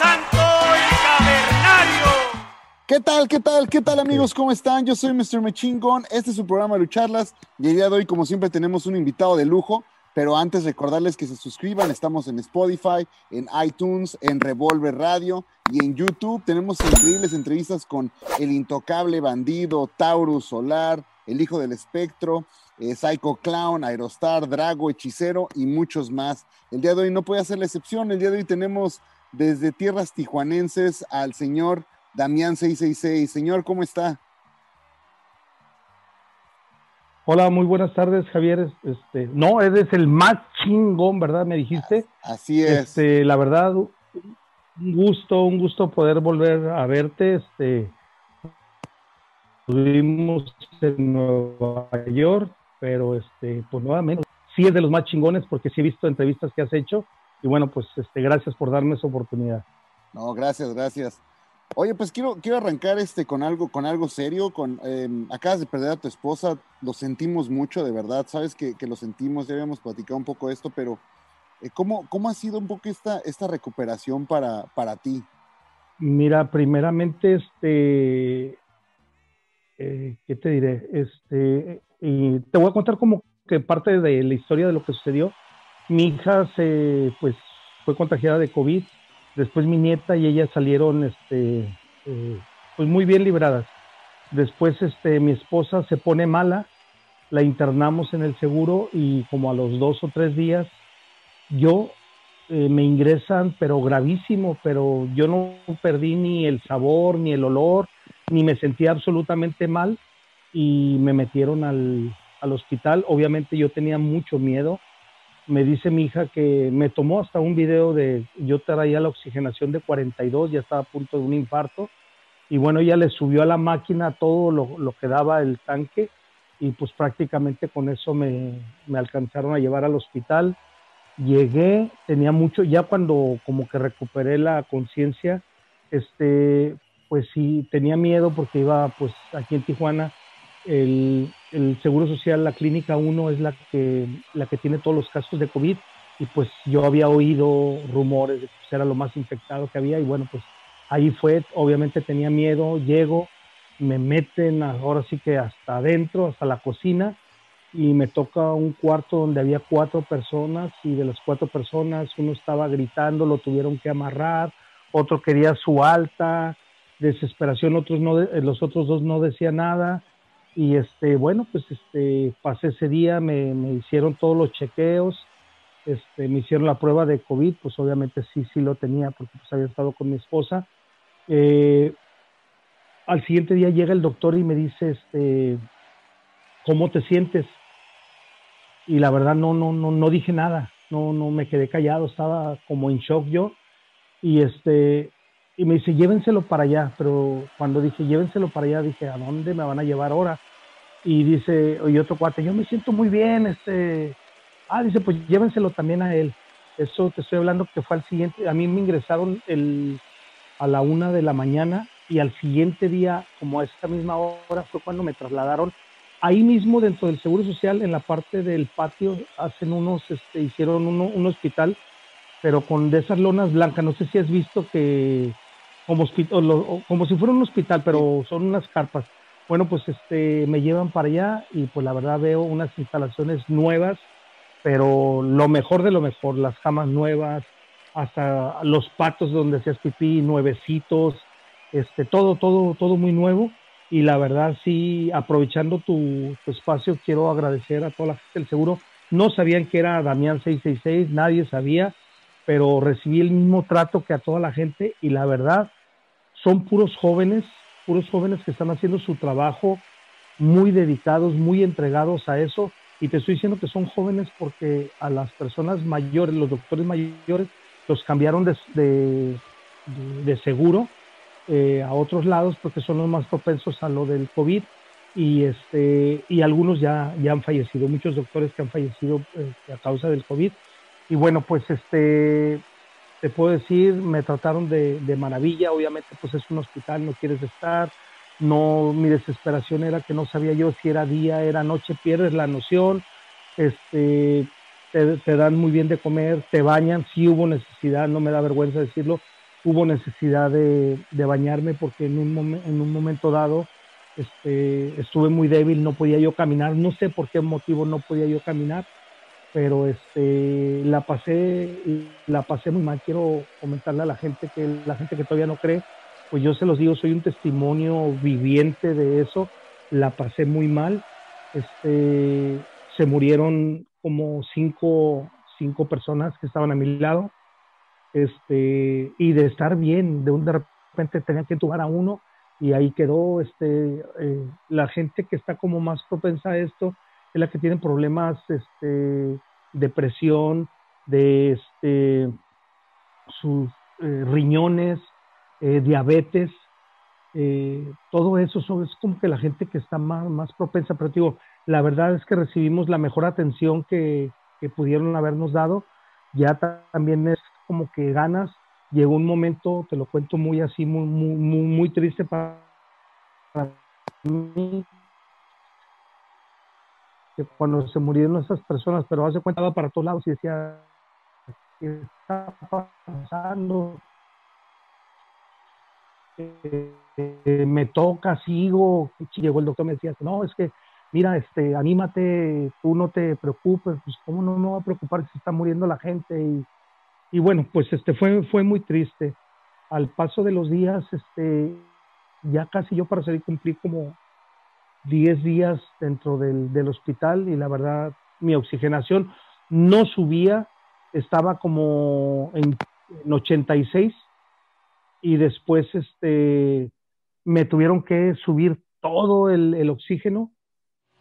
santo y cavernario. ¿Qué tal, qué tal, qué tal amigos? ¿Cómo están? Yo soy Mr. Mechingón. Este es su programa Lucharlas y el día de hoy, como siempre, tenemos un invitado de lujo. Pero antes recordarles que se suscriban, estamos en Spotify, en iTunes, en Revolver Radio y en YouTube. Tenemos increíbles entrevistas con el intocable bandido, Taurus Solar, el hijo del espectro, eh, Psycho Clown, Aerostar, Drago, Hechicero y muchos más. El día de hoy no puede ser la excepción. El día de hoy tenemos desde tierras tijuanenses al señor Damián 666. Señor, ¿cómo está? Hola, muy buenas tardes, Javier. Este, no, eres el más chingón, ¿verdad? Me dijiste. Así es. Este, la verdad, un gusto, un gusto poder volver a verte. Este, estuvimos en Nueva York, pero este, pues nuevamente, sí es de los más chingones porque sí he visto entrevistas que has hecho y bueno, pues este, gracias por darme esa oportunidad. No, gracias, gracias. Oye, pues quiero, quiero arrancar este con algo, con algo serio. Con, em, acabas de perder a tu esposa, lo sentimos mucho, de verdad. Sabes que, lo sentimos, ya habíamos platicado un poco esto, pero eh, ¿cómo, ¿cómo, ha sido un poco esta, esta recuperación para, para ti? Mira, primeramente, este, eh, ¿qué te diré? Este, y te voy a contar como que parte de la historia de lo que sucedió. Mi hija se, pues, fue contagiada de COVID Después mi nieta y ella salieron este, eh, pues muy bien libradas. Después este, mi esposa se pone mala, la internamos en el seguro y como a los dos o tres días yo eh, me ingresan, pero gravísimo, pero yo no perdí ni el sabor, ni el olor, ni me sentía absolutamente mal y me metieron al, al hospital. Obviamente yo tenía mucho miedo me dice mi hija que me tomó hasta un video de yo traía la oxigenación de 42, ya estaba a punto de un infarto, y bueno, ella le subió a la máquina todo lo, que daba el tanque, y pues prácticamente con eso me, me, alcanzaron a llevar al hospital. Llegué, tenía mucho, ya cuando como que recuperé la conciencia, este, pues sí, tenía miedo porque iba pues aquí en Tijuana, el, el Seguro Social, la Clínica 1 es la que, la que tiene todos los casos de COVID y pues yo había oído rumores de que pues, era lo más infectado que había y bueno, pues ahí fue, obviamente tenía miedo, llego, me meten ahora sí que hasta adentro, hasta la cocina y me toca un cuarto donde había cuatro personas y de las cuatro personas uno estaba gritando, lo tuvieron que amarrar, otro quería su alta, desesperación, otros no, los otros dos no decían nada y este, bueno, pues este, pasé ese día, me, me, hicieron todos los chequeos, este, me hicieron la prueba de COVID, pues obviamente sí, sí lo tenía porque pues había estado con mi esposa. Eh, al siguiente día llega el doctor y me dice, este, ¿cómo te sientes? Y la verdad no, no, no, no dije nada, no, no me quedé callado, estaba como en shock yo. Y este, y me dice, llévenselo para allá, pero cuando dije, llévenselo para allá, dije, ¿a dónde me van a llevar ahora? Y dice, oye, otro cuate, yo me siento muy bien, este, ah, dice, pues llévenselo también a él. Eso te estoy hablando que fue al siguiente, a mí me ingresaron el, a la una de la mañana y al siguiente día, como a esta misma hora, fue cuando me trasladaron ahí mismo dentro del Seguro Social, en la parte del patio, hacen unos, este, hicieron uno, un hospital, pero con de esas lonas blancas. No sé si has visto que como, como si fuera un hospital, pero son unas carpas. Bueno, pues este, me llevan para allá y pues la verdad veo unas instalaciones nuevas, pero lo mejor de lo mejor, las camas nuevas, hasta los patos donde hacías pipí, nuevecitos, este, todo, todo, todo muy nuevo. Y la verdad, sí, aprovechando tu, espacio, quiero agradecer a toda la gente del seguro. No sabían que era Damián 666, nadie sabía, pero recibí el mismo trato que a toda la gente y la verdad, son puros jóvenes, puros jóvenes que están haciendo su trabajo muy dedicados, muy entregados a eso. Y te estoy diciendo que son jóvenes porque a las personas mayores, los doctores mayores, los cambiaron de, de, seguro eh, a otros lados porque son los más propensos a lo del COVID y, este, y algunos ya, ya han fallecido, muchos doctores que han fallecido eh, a causa del COVID. Y bueno, pues este, te puedo decir, me trataron de, maravilla, obviamente pues es un hospital, no quieres estar, no, mi desesperación era que no sabía yo si era día, era noche, pierdes la noción, este, te, dan muy bien de comer, te bañan, sí hubo necesidad, no me da vergüenza decirlo, hubo necesidad de, bañarme porque en un, en un momento dado este, estuve muy débil, no podía yo caminar, no sé por qué motivo no podía yo caminar, pero este, la pasé, la pasé muy mal. Quiero comentarle a la gente que la gente que todavía no cree, pues yo se los digo, soy un testimonio viviente de eso. La pasé muy mal. Este, se murieron como cinco, cinco personas que estaban a mi lado. Este, y de estar bien, de un de repente tenía que entubar a uno y ahí quedó este, eh, la gente que está como más propensa a esto es la que tiene problemas este, depresión, de este, sus eh, riñones, eh, diabetes, todo eso es como que la gente que está más, más propensa, pero digo, la verdad es que recibimos la mejor atención que, que pudieron habernos dado, ya también es como que ganas. Llegó un momento, te lo cuento muy así, muy, muy, muy, triste para, mí, cuando se murieron esas personas, pero hace cuenta para todos lados y decía, ¿qué está pasando? Eh, me toca, sigo. Llegó el doctor, me decía, no, es que, mira, este, anímate, tú no te preocupes, pues cómo no me va a preocupar si está muriendo la gente y y bueno, pues este fue, fue muy triste. Al paso de los días, este, ya casi yo para salir cumplí como 10 días dentro del, del hospital y la verdad mi oxigenación no subía, estaba como en, 86 y después este, me tuvieron que subir todo el, el, oxígeno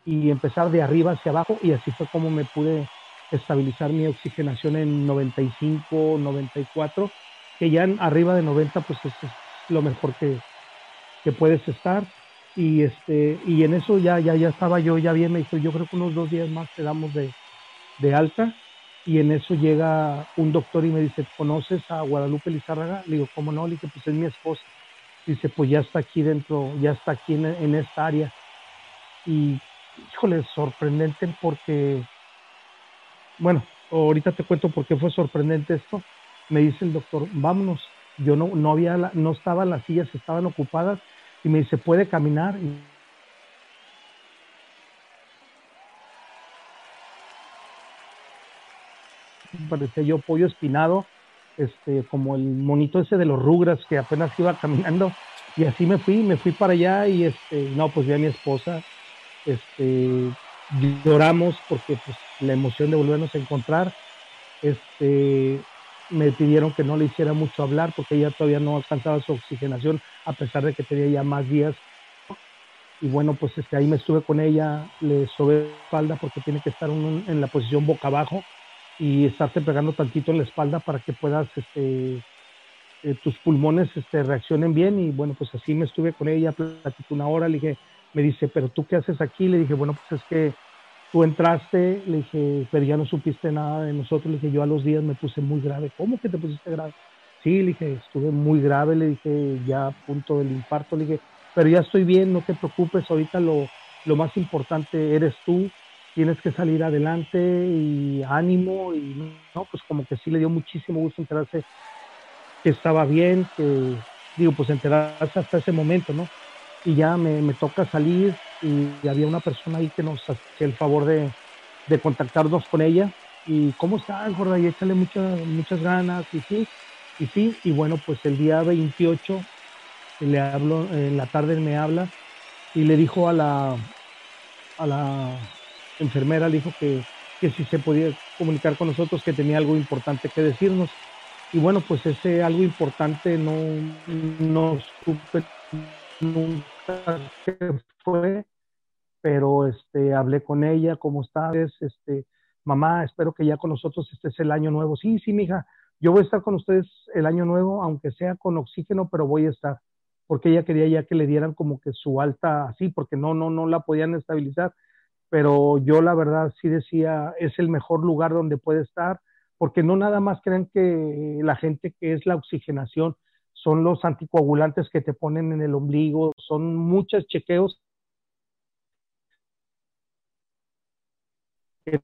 y empezar de arriba hacia abajo y así fue como me pude estabilizar mi oxigenación en 95, 94, que ya en arriba de 90 pues es, lo mejor que, que, puedes estar. Y, este, y en eso ya, ya, ya estaba yo ya bien, me dijo, yo creo que unos dos días más te damos de, alta. Y en eso llega un doctor y me dice, ¿conoces a Guadalupe Lizárraga? Le digo, ¿cómo no? Le dije, pues es mi esposa. Dice, pues ya está aquí dentro, ya está aquí en, en esta área. Y, híjole, sorprendente porque bueno, ahorita te cuento por qué fue sorprendente esto. Me dice el doctor, vámonos. Yo no, no había, no estaban las sillas, estaban ocupadas y me dice, puede caminar. Y parecía yo pollo espinado, este, como el monito ese de los rugras que apenas iba caminando. Y así me fui, me fui para allá y este, no, pues vi a mi esposa, este, lloramos porque pues, la emoción de volvernos a encontrar. Este, me pidieron que no le hiciera mucho hablar porque ella todavía no alcanzaba su oxigenación a pesar de que tenía ya más días. Y bueno, pues este, ahí me estuve con ella, le sobé la espalda porque tiene que estar en la posición boca abajo y estarte pegando tantito en la espalda para que puedas, este, eh, tus pulmones este, reaccionen bien. Y bueno, pues así me estuve con ella, platicé una hora, le dije, me dice, pero tú qué haces aquí? Le dije, bueno, pues es que tú entraste, le dije, pero ya no supiste nada de nosotros. Le dije, yo a los días me puse muy grave. ¿Cómo que te pusiste grave? Sí, le dije, estuve muy grave, le dije, ya a punto del infarto. Le dije, pero ya estoy bien, no te preocupes, ahorita lo, lo más importante eres tú, tienes que salir adelante y ánimo. Y no, pues como que sí le dio muchísimo gusto enterarse que estaba bien, que digo, pues enterarse hasta ese momento, ¿no? y ya me, me, toca salir y había una persona ahí que nos hacía el favor de, de contactarnos con ella y cómo estás, gorda, y échale muchas, muchas ganas y sí, y sí, y bueno, pues el día 28 le hablo, en la tarde me habla y le dijo a la, a la enfermera, le dijo que, que si se podía comunicar con nosotros, que tenía algo importante que decirnos. Y bueno, pues ese algo importante no, no supe nunca qué fue, pero este, hablé con ella, ¿cómo estás? Este, mamá, espero que ya con nosotros estés el año nuevo. Sí, sí, mija, yo voy a estar con ustedes el año nuevo, aunque sea con oxígeno, pero voy a estar, porque ella quería ya que le dieran como que su alta así, porque no, no, no la podían estabilizar, pero yo la verdad sí decía, es el mejor lugar donde puede estar, porque no nada más crean que la gente que es la oxigenación, son los anticoagulantes que te ponen en el ombligo, son muchos chequeos que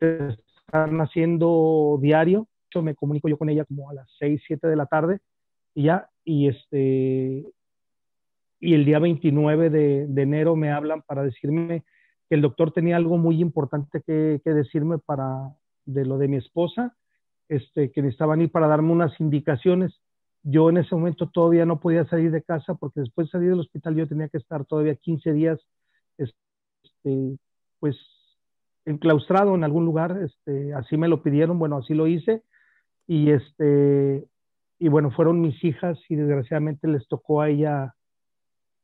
están haciendo diario. Me comunico yo con ella como a las 6, 7 de la tarde y ya, y este, y el día 29 de, de, enero me hablan para decirme que el doctor tenía algo muy importante que, que, decirme para de lo de mi esposa, este, que necesitaban ir para darme unas indicaciones. Yo en ese momento todavía no podía salir de casa porque después de salir del hospital yo tenía que estar todavía 15 días, este, pues enclaustrado en algún lugar, este, así me lo pidieron, bueno, así lo hice, y este, y bueno, fueron mis hijas y desgraciadamente les tocó a ella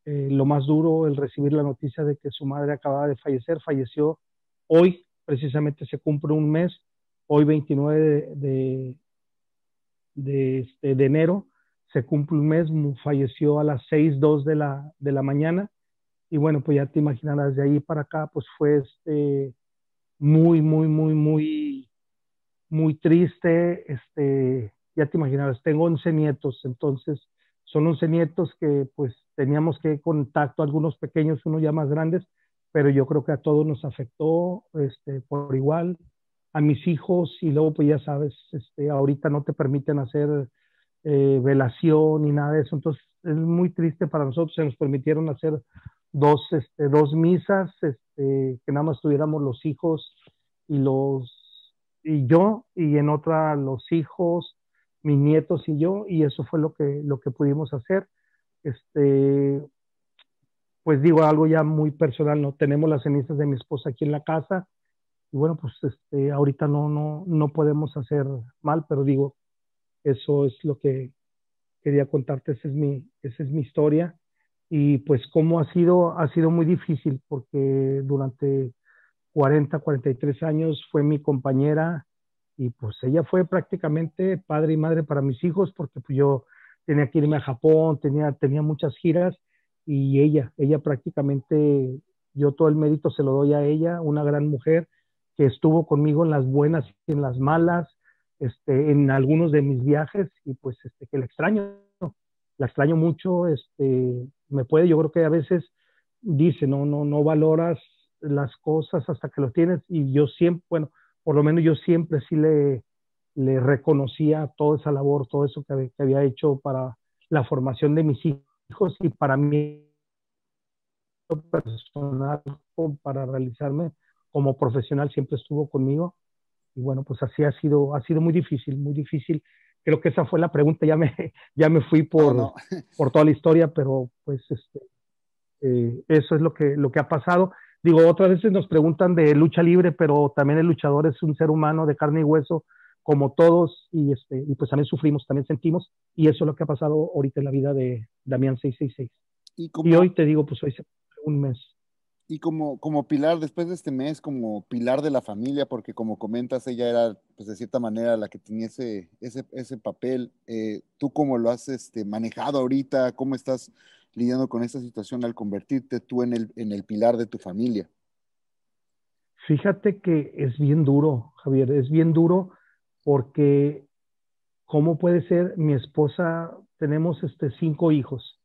eh, lo más duro, el recibir la noticia de que su madre acababa de fallecer, falleció hoy, precisamente se cumple un mes, hoy 29 de, de, este, de enero, se cumple un mes, falleció a las 6, 2 de la, de la mañana, y bueno, pues ya te imaginarás, de ahí para acá, pues fue este, muy, muy, muy, muy, muy triste. Este, ya te imaginarás, tengo 11 nietos, entonces son 11 nietos que pues teníamos que contacto, algunos pequeños, unos ya más grandes, pero yo creo que a todos nos afectó este, por igual. A mis hijos y luego pues ya sabes, este, ahorita no te permiten hacer eh, velación ni nada de eso, entonces es muy triste para nosotros, se nos permitieron hacer dos, este, dos misas, este, que nada más tuviéramos los hijos y los y yo, y en otra los hijos, mis nietos y yo, y eso fue lo que, lo que pudimos hacer. Este, pues digo algo ya muy personal, no tenemos las cenizas de mi esposa aquí en la casa, y bueno, pues este, ahorita no, no, no podemos hacer mal, pero digo, eso es lo que quería contarte, esa es mi, esa es mi historia. Y pues cómo ha sido, ha sido muy difícil porque durante 40, 43 años fue mi compañera y pues ella fue prácticamente padre y madre para mis hijos porque pues yo tenía que irme a Japón, tenía, tenía muchas giras y ella, ella prácticamente, yo todo el mérito se lo doy a ella, una gran mujer que estuvo conmigo en las buenas y en las malas, este, en algunos de mis viajes y pues este, que la extraño, la extraño mucho, este, me puede, yo creo que a veces dice, no, no, no valoras las cosas hasta que lo tienes y yo siempre, bueno, por lo menos yo siempre sí le, le reconocía toda esa labor, todo eso que, que había hecho para la formación de mis hijos y para mí personal, para realizarme como profesional, siempre estuvo conmigo. Y bueno, pues así ha sido, ha sido muy difícil, muy difícil creo que esa fue la pregunta, ya me, ya me fui por, por toda la historia, pero pues este, eh, eso es lo que, lo que ha pasado. Digo, otras veces nos preguntan de lucha libre, pero también el luchador es un ser humano de carne y hueso, como todos, y, este, y pues también sufrimos, también sentimos, y eso es lo que ha pasado ahorita en la vida de Damián 666. Y, y hoy te digo, pues hoy se un mes y como, como pilar, después de este mes, como pilar de la familia, porque como comentas, ella era, pues de cierta manera, la que tenía ese, ese, ese papel. Eh, ¿Tú cómo lo has este, manejado ahorita? ¿Cómo estás lidiando con esta situación al convertirte tú en el, en el pilar de tu familia? Fíjate que es bien duro, Javier, es bien duro porque, ¿cómo puede ser? Mi esposa, tenemos este, cinco hijos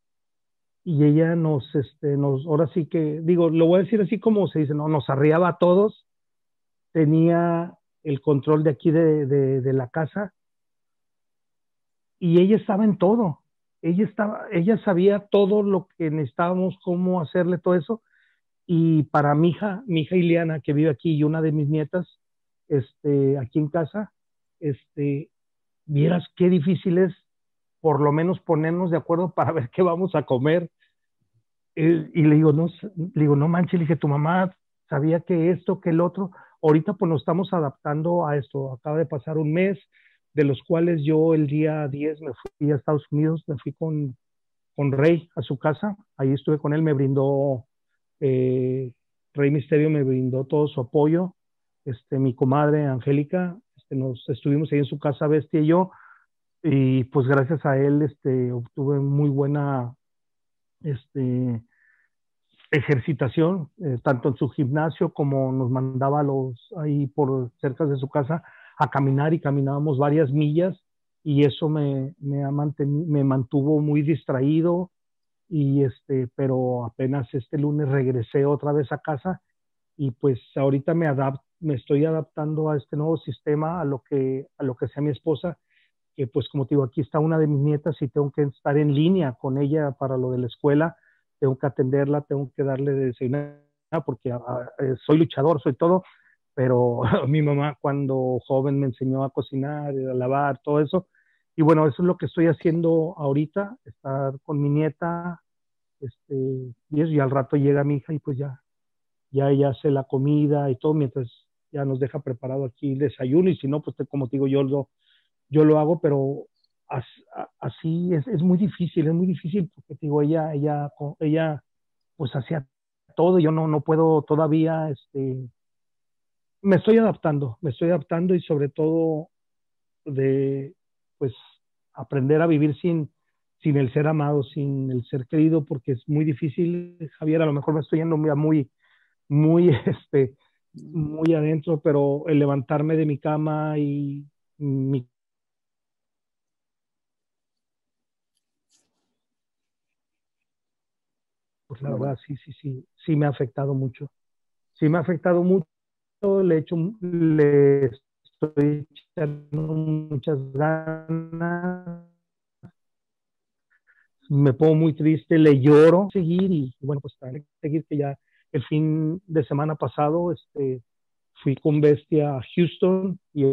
y ella nos, este, nos, ahora sí que, digo, lo voy a decir así como se dice, no, nos arriaba a todos, tenía el control de aquí de, de, de la casa y ella estaba en todo, ella estaba, ella sabía todo lo que necesitábamos, cómo hacerle todo eso, y para mi hija, mi hija Ileana, que vive aquí, y una de mis nietas, este, aquí en casa, este, vieras qué difícil es por lo menos ponernos de acuerdo para ver qué vamos a comer. Eh, y le digo, no, le digo, no manches, le dije, tu mamá sabía que esto, que el otro. Ahorita pues nos estamos adaptando a esto. Acaba de pasar un mes, de los cuales yo el día 10 me fui a Estados Unidos, me fui con, con Rey a su casa. Ahí estuve con él, me brindó, eh, Rey Misterio me brindó todo su apoyo. Este, mi comadre Angélica, este, nos estuvimos ahí en su casa, Bestia y yo y pues gracias a él este, obtuve muy buena este, ejercitación, eh, tanto en su gimnasio como nos mandaba los ahí por cerca de su casa a caminar y caminábamos varias millas y eso me, me, mantuvo muy distraído y este, pero apenas este lunes regresé otra vez a casa y pues ahorita me, adapt, me estoy adaptando a este nuevo sistema, a lo que, a lo que sea mi esposa que pues como te digo, aquí está una de mis nietas y tengo que estar en línea con ella para lo de la escuela, tengo que atenderla, tengo que darle de desayunar porque ah, ah, eh, soy luchador, soy todo, pero mi mamá cuando joven me enseñó a cocinar, a lavar, todo eso. Y bueno, eso es lo que estoy haciendo ahorita, estar con mi nieta, este, y, eso, y al rato llega mi hija y pues ya, ya ella hace la comida y todo, mientras ya nos deja preparado aquí el desayuno, y si no, pues como te digo, yo lo, yo lo hago, pero así es, es muy difícil, es muy difícil, porque te digo, ella, ella, ella, pues hacía todo, yo no, no puedo todavía, este, me estoy adaptando, me estoy adaptando y sobre todo de, pues, aprender a vivir sin, sin el ser amado, sin el ser querido, porque es muy difícil, Javier, a lo mejor me estoy yendo muy, muy, este, muy adentro, pero el levantarme de mi cama y mi Pues la verdad, sí, sí, sí, sí me ha afectado mucho. Sí me ha afectado mucho, le, hecho, le estoy echando muchas ganas. Me pongo muy triste, le lloro, seguir y, bueno, pues seguir que ya el fin de semana pasado este, fui con Bestia a Houston y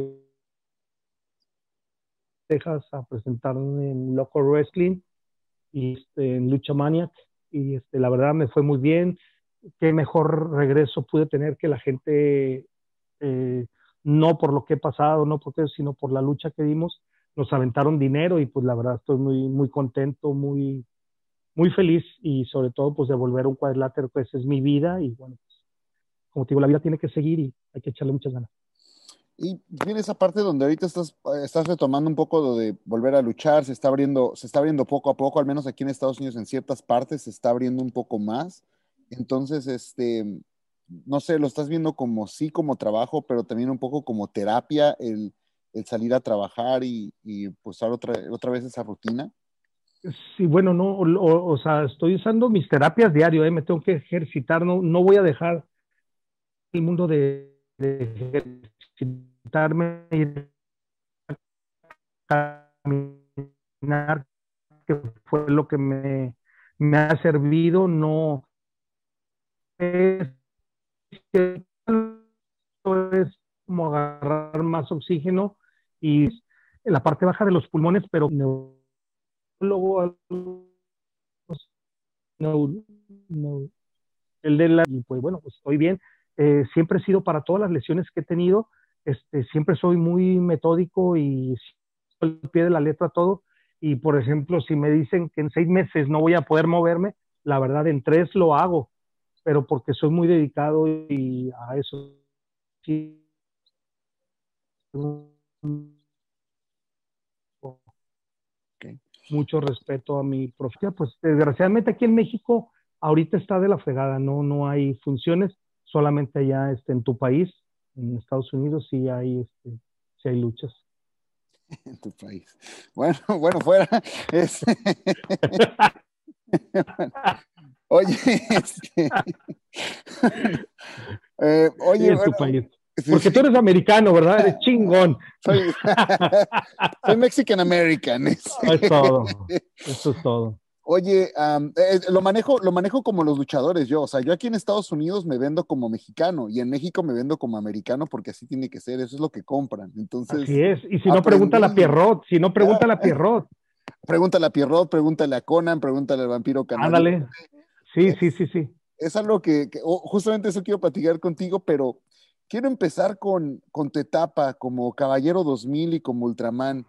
Texas a presentarme en Local Wrestling y este, en Lucha Maniac y este, la verdad me fue muy bien. Qué mejor regreso pude tener que la gente, eh, no por lo que he pasado, no porque, sino por la lucha que dimos, nos aventaron dinero y pues la verdad estoy muy, muy contento, muy, muy feliz y sobre todo pues de volver un cuadrilátero, pues es mi vida y bueno, pues, como te digo, la vida tiene que seguir y hay que echarle muchas ganas. Y viene esa parte donde ahorita estás, estás retomando un poco de volver a luchar, se está abriendo, se está abriendo poco a poco, al menos aquí en Estados Unidos en ciertas partes se está abriendo un poco más. Entonces, este, no sé, lo estás viendo como sí, como trabajo, pero también un poco como terapia, el, el salir a trabajar y, y pues otra, otra vez esa rutina. Sí, bueno, no, o, sea, estoy usando mis terapias diario, ¿eh? me tengo que ejercitar, no, no voy a dejar el mundo de, visitarme y caminar, que fue lo que me, me ha servido, no es, como agarrar más oxígeno y en la parte baja de los pulmones, pero luego no, no, el de la, y pues bueno, pues estoy bien. Eh, siempre he sido para todas las lesiones que he tenido, este, siempre soy muy metódico y al pie de la letra todo. Y por ejemplo, si me dicen que en seis meses no voy a poder moverme, la verdad en tres lo hago, pero porque soy muy dedicado y a eso sí. Mucho respeto a mi profesión. Pues desgraciadamente aquí en México ahorita está de la fregada, no, no hay funciones, solamente allá este, en tu país en Estados Unidos sí hay, este, sí hay luchas. En tu país. Bueno, bueno, fuera. oye, este, eh, oye, tu país. Porque tú eres americano, ¿verdad? Eres chingón. Soy, soy Mexican American. Eso es todo. Eso es todo. Oye, eh, lo, manejo, lo manejo como los luchadores yo. O sea, yo aquí en Estados Unidos me vendo como mexicano y en México me vendo como americano porque así tiene que ser. Eso es lo que compran. Entonces, así es. Y si no, pregunta a Pierrot. Si no, pregunta a Pierrot. Pregúntale a Pierrot, pregúntale a Conan, pregúntale al vampiro canadiense. Ándale. Sí, sí, sí, sí. Es algo que, justamente eso quiero platicar contigo, pero quiero empezar con, con tu etapa como Caballero 2000 y como Ultraman.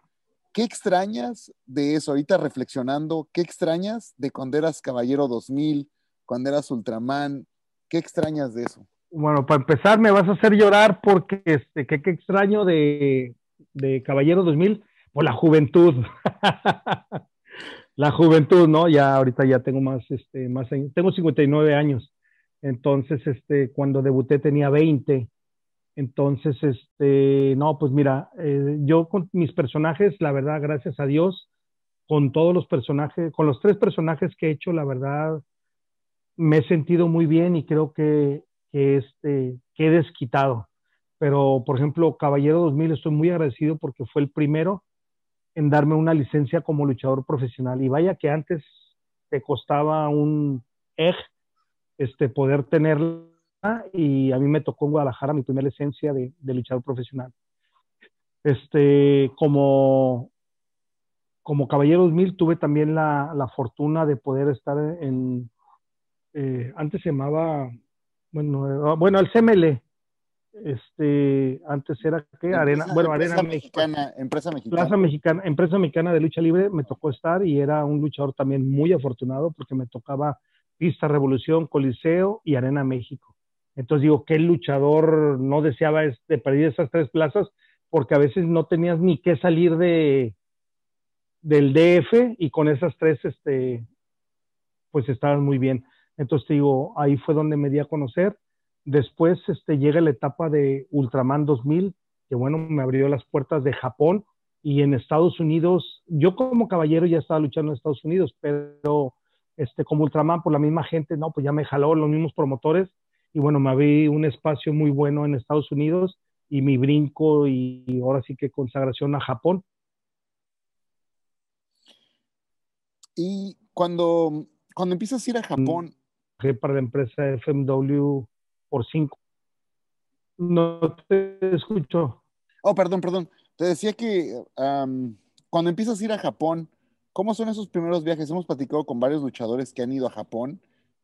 ¿Qué extrañas de eso? Ahorita reflexionando, ¿qué extrañas de cuando eras Caballero 2000, cuando eras Ultraman? ¿Qué extrañas de eso? Bueno, para empezar me vas a hacer llorar porque este, ¿qué, extraño de, de Caballero 2000? Pues la juventud. la juventud, ¿no? Ya ahorita ya tengo más, este, más, tengo 59 años. Entonces, este, cuando debuté tenía 20 entonces, este, no, pues mira, eh, yo con mis personajes, la verdad, gracias a Dios, con todos los personajes, con los tres personajes que he hecho, la verdad, me he sentido muy bien y creo que, que, este, que he desquitado. Pero, por ejemplo, Caballero 2000, estoy muy agradecido porque fue el primero en darme una licencia como luchador profesional. Y vaya que antes te costaba un egg este, poder tenerla y a mí me tocó en Guadalajara mi primera licencia de, luchador profesional. Este, como, como Caballeros Mil tuve también la, la fortuna de poder estar en, eh, antes se llamaba, bueno, bueno, el CML, este, antes era que Arena, bueno, empresa Arena mexicana, empresa mexicana. Plaza Mexicana, empresa mexicana de lucha libre, me tocó estar y era un luchador también muy afortunado porque me tocaba Pista Revolución, Coliseo y Arena México. Entonces digo, ¿qué luchador no deseaba es- de perder esas tres plazas? Porque a veces no tenías ni que salir de del DF y con esas tres, este, pues estaban muy bien. Entonces te digo, ahí fue donde me di a conocer. Después este, llega la etapa de Ultraman 2000, que bueno, me abrió las puertas de Japón y en Estados Unidos, yo como caballero ya estaba luchando en Estados Unidos, pero este, como Ultraman, por la misma gente, no, pues ya me jaló los mismos promotores y bueno, me abrí un espacio muy bueno en Estados Unidos y mi brinco y, y ahora sí que consagración a Japón. Y cuando, cuando empiezas a ir a Japón, Trabajé para la empresa FMW por cinco. No te escucho. oh, perdón, perdón, te decía que cuando empiezas a ir a Japón, ¿cómo son esos primeros viajes? Hemos platicado con varios luchadores que han ido a Japón.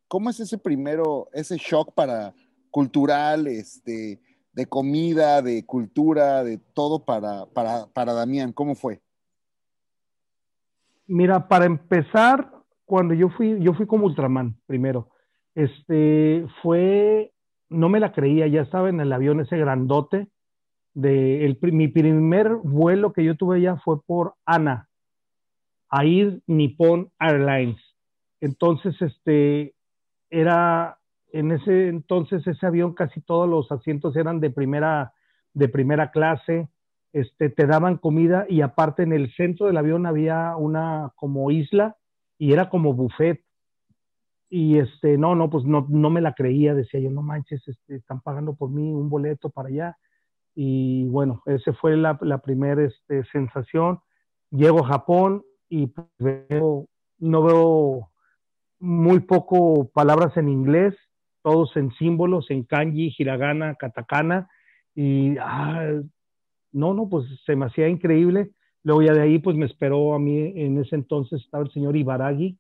¿Cómo es ese primero, ese shock para cultural, este, de comida, de cultura, de todo para, para, para Damián? ¿Cómo fue? Mira, para empezar, cuando yo fui, yo fui como Ultraman primero. Este fue, no me la creía, ya estaba en el avión ese grandote. De el, mi primer vuelo que yo tuve allá fue por ANA, Air Nippon Airlines. Entonces, este, era, en ese entonces ese avión casi todos los asientos eran de primera, de primera clase este, te daban comida y aparte en el centro del avión había una como isla y era como buffet. Y este, no, no, pues no, no me la creía, decía yo, no manches, este, están pagando por mí un boleto para allá. Y bueno, esa fue la, la primera este, sensación. Llego a Japón y pues, veo, no veo muy poco palabras en inglés, todos en símbolos, en kanji, hiragana, katakana. Y ah, no, no, pues se me hacía increíble. Luego ya de ahí, pues me esperó a mí, en ese entonces estaba el señor Ibaragi,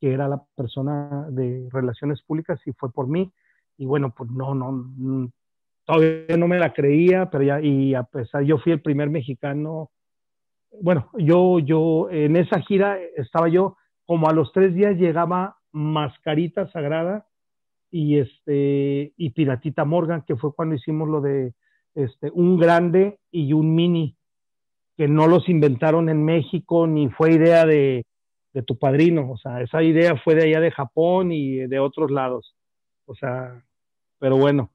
que era la persona de relaciones públicas y fue por mí. Y bueno, pues no, no, mm, todavía no me la creía, pero ya, y a pesar, yo fui el primer mexicano. Bueno, yo, yo, en esa gira estaba yo, como a los tres días llegaba Mascarita Sagrada y este, y Piratita Morgan, que fue cuando hicimos lo de este, un grande y un mini, que no los inventaron en México ni fue idea de, de tu padrino, o sea, esa idea fue de allá de Japón y de otros lados, o sea, pero bueno,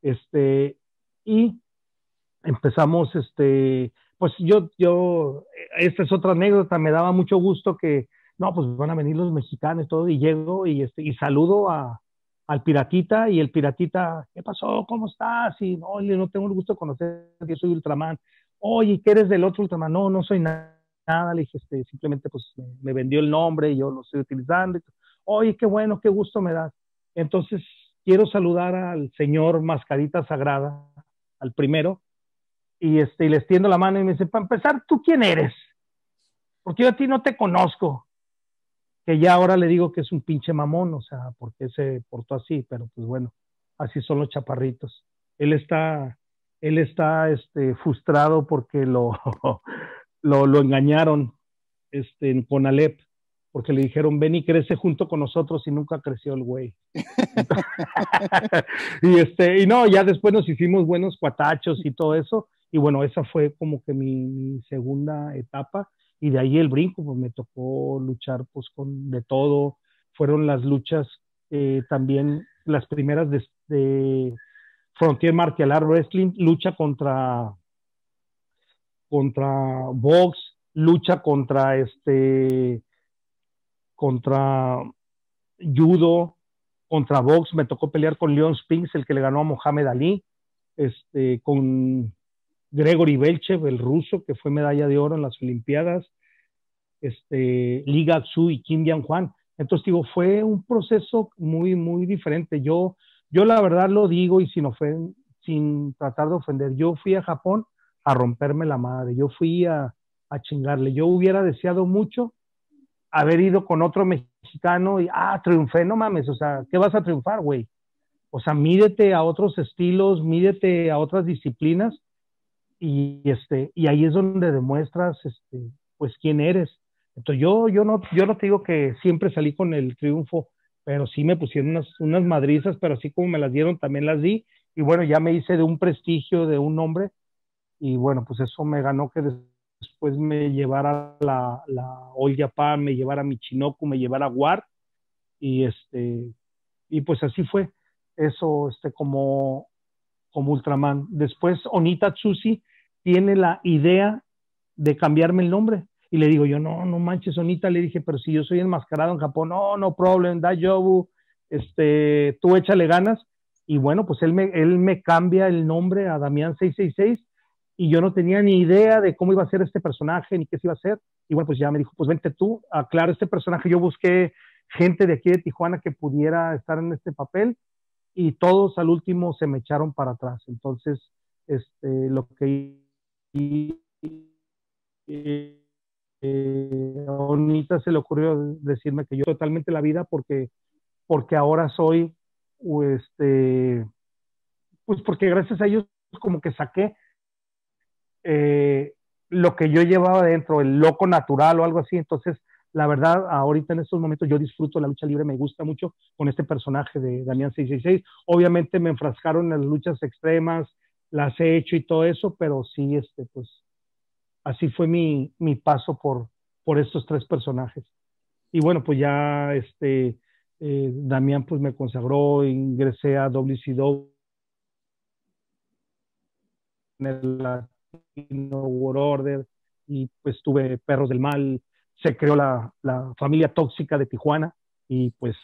este, y empezamos, este, pues yo, yo, esta es otra anécdota, me daba mucho gusto que, no, pues van a venir los mexicanos y todo, y llego y, este, y saludo a, al piratita y el piratita, ¿qué pasó? ¿Cómo estás? Y no, no tengo el gusto de conocer, yo soy Ultraman. Oye, ¿qué eres del otro Ultraman? No, no soy nada, nada. Le dije, este, simplemente pues me, vendió el nombre y yo lo estoy utilizando. Oye, qué bueno, qué gusto me das. Entonces, quiero saludar al señor Mascarita Sagrada, al primero, y, este, y le extiendo la mano y me dice, para empezar, ¿tú quién eres? Porque yo a ti no te conozco que ya ahora le digo que es un pinche mamón, o sea, porque se portó así, pero pues bueno, así son los chaparritos. Él está, él está este, frustrado porque lo, lo, lo engañaron este, en Conalep, porque le dijeron, ven y crece junto con nosotros y nunca creció el güey. y, este, y no, ya después nos hicimos buenos cuatachos y todo eso, y bueno, esa fue como que mi, mi segunda etapa y de ahí el brinco, pues me tocó luchar pues con de todo, fueron las luchas eh, también las primeras de, de, Frontier Martial Art Wrestling, lucha contra contra Box, lucha contra este contra Judo, contra Box, me tocó pelear con Leon Spinks, el que le ganó a Mohamed Ali, este con Gregory Belchev, el ruso, que fue medalla de oro en las Olimpiadas, este, Liga Xu y Kim Yang Juan. Entonces, digo, fue un proceso muy, muy diferente. Yo, yo la verdad lo digo y sin, sin tratar de ofender, yo fui a Japón a romperme la madre, yo fui a, a chingarle. Yo hubiera deseado mucho haber ido con otro mexicano y, ah, triunfé, no mames, o sea, ¿qué vas a triunfar, güey? O sea, mídete a otros estilos, mídete a otras disciplinas y, este, y ahí es donde demuestras, este, pues, quién eres. Entonces, yo, yo, no, yo no te digo que siempre salí con el triunfo, pero sí me pusieron unas, unas madrizas, pero así como me las dieron, también las di. Y bueno, ya me hice de un prestigio, de un nombre, y bueno, pues eso me ganó que después me llevara la, la All Japan, me llevara Michinoku, me llevara War, y este, y pues así fue, eso, este, como, como Ultraman. Después Onita Tsushi tiene la idea de cambiarme el nombre. Y le digo yo, no, no manches, Onita, le dije, pero si yo soy enmascarado en Japón, no, no problem, da jobu, este, tú échale ganas. Y bueno, pues él me, él me cambia el nombre a Damián 666 y yo no tenía ni idea de cómo iba a ser este personaje ni qué se iba a hacer. Y bueno, pues ya me dijo, pues vente tú, aclaro este personaje. Yo busqué gente de aquí de Tijuana que pudiera estar en este papel y todos al último se me echaron para atrás. Entonces, este, lo que eh, Onita se le ocurrió decirme que yo totalmente la vida porque, porque ahora soy, este, pues porque gracias a ellos como que saqué eh, lo que yo llevaba dentro, el loco natural o algo así. Entonces, la verdad, ahorita en estos momentos yo disfruto la lucha libre, me gusta mucho con este personaje de Damián 666. Obviamente me enfrascaron en las luchas extremas, las he hecho y todo eso, pero sí, este, pues, así fue mi, mi paso por, por estos tres personajes. Y bueno, pues ya, este, eh, Damián pues me consagró, ingresé a WCW en el World Order y pues tuve Perros del Mal, se creó la, la familia tóxica de Tijuana y pues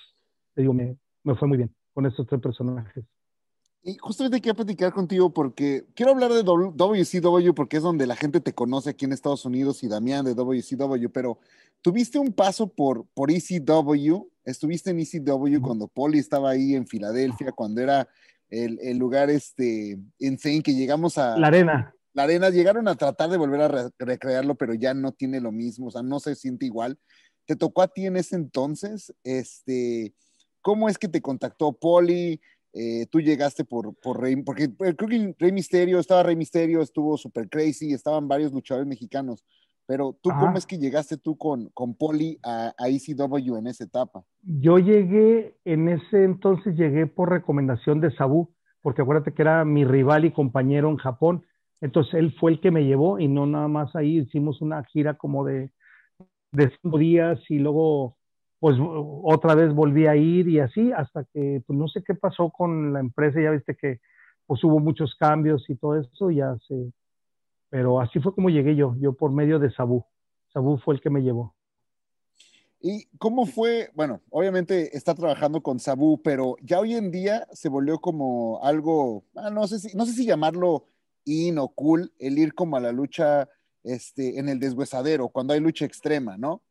te digo, me, me fue muy bien con estos tres personajes. Y justamente quiero platicar contigo porque quiero hablar de WCW porque es donde la gente te conoce aquí en Estados Unidos y Damián de WCW, pero tuviste un paso por, por ECW, estuviste en ECW cuando Polly estaba ahí en Filadelfia, cuando era el, el lugar este insane que llegamos a... La arena la arena llegaron a tratar de volver a recrearlo, pero ya no tiene lo mismo, o sea, no se siente igual. ¿Te tocó a ti en ese entonces? Este, ¿Cómo es que te contactó Poli? Eh, tú llegaste por, por Rey, porque eh, creo que Rey Misterio, estaba Rey Misterio, estuvo Super Crazy, estaban varios luchadores mexicanos, pero tú, ¿cómo es que llegaste tú con, con Poli a, a ECW en esa etapa? Yo llegué, en ese entonces llegué por recomendación de Sabu, porque acuérdate que era mi rival y compañero en Japón. Entonces él fue el que me llevó y no nada más ahí hicimos una gira como de, de cinco días y luego pues otra vez volví a ir y así hasta que pues no sé qué pasó con la empresa, ya viste que pues hubo muchos cambios y todo eso, ya sé, pero así fue como llegué yo, yo por medio de Sabu. Sabu fue el que me llevó. ¿Y cómo fue? Bueno, obviamente está trabajando con Sabu, pero ya hoy en día se volvió como algo, ah, no sé si, no sé si llamarlo in o cool el ir como a la lucha este, en el deshuesadero, cuando hay lucha extrema, ¿no?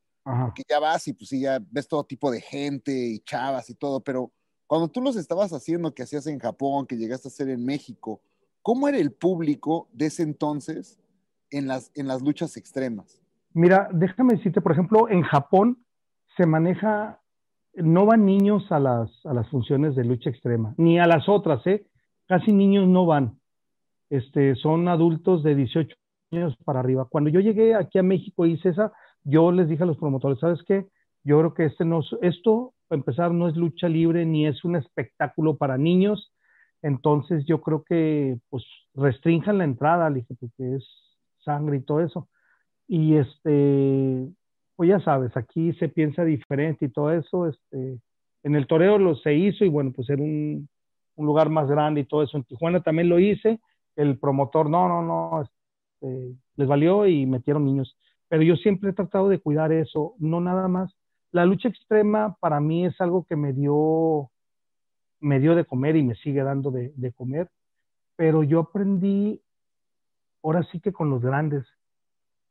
Que ya vas y pues sí, ya ves todo tipo de gente y chavas y todo, pero cuando tú los estabas haciendo, que hacías en Japón, que llegaste a hacer en México, ¿cómo era el público de ese entonces en las, en las luchas extremas? Mira, déjame decirte, por ejemplo, en Japón se maneja, no van niños a las, a las funciones de lucha extrema, ni a las otras, ¿eh? Casi niños no van este, son adultos de 18 años para arriba. Cuando yo llegué aquí a México y esa, yo les dije a los promotores, ¿sabes qué? Yo creo que este no, esto, para empezar, no es lucha libre ni es un espectáculo para niños. Entonces yo creo que pues restrinjan la entrada, le dije, porque es sangre y todo eso. Y este, pues ya sabes, aquí se piensa diferente y todo eso. Este, en el toreo lo se hizo y bueno, pues era un, un lugar más grande y todo eso. En Tijuana también lo hice el promotor, no, no, no, este, les valió y metieron niños. Pero yo siempre he tratado de cuidar eso, no nada más. La lucha extrema para mí es algo que me dio, me dio de comer y me sigue dando de, comer, pero yo aprendí ahora sí que con los grandes.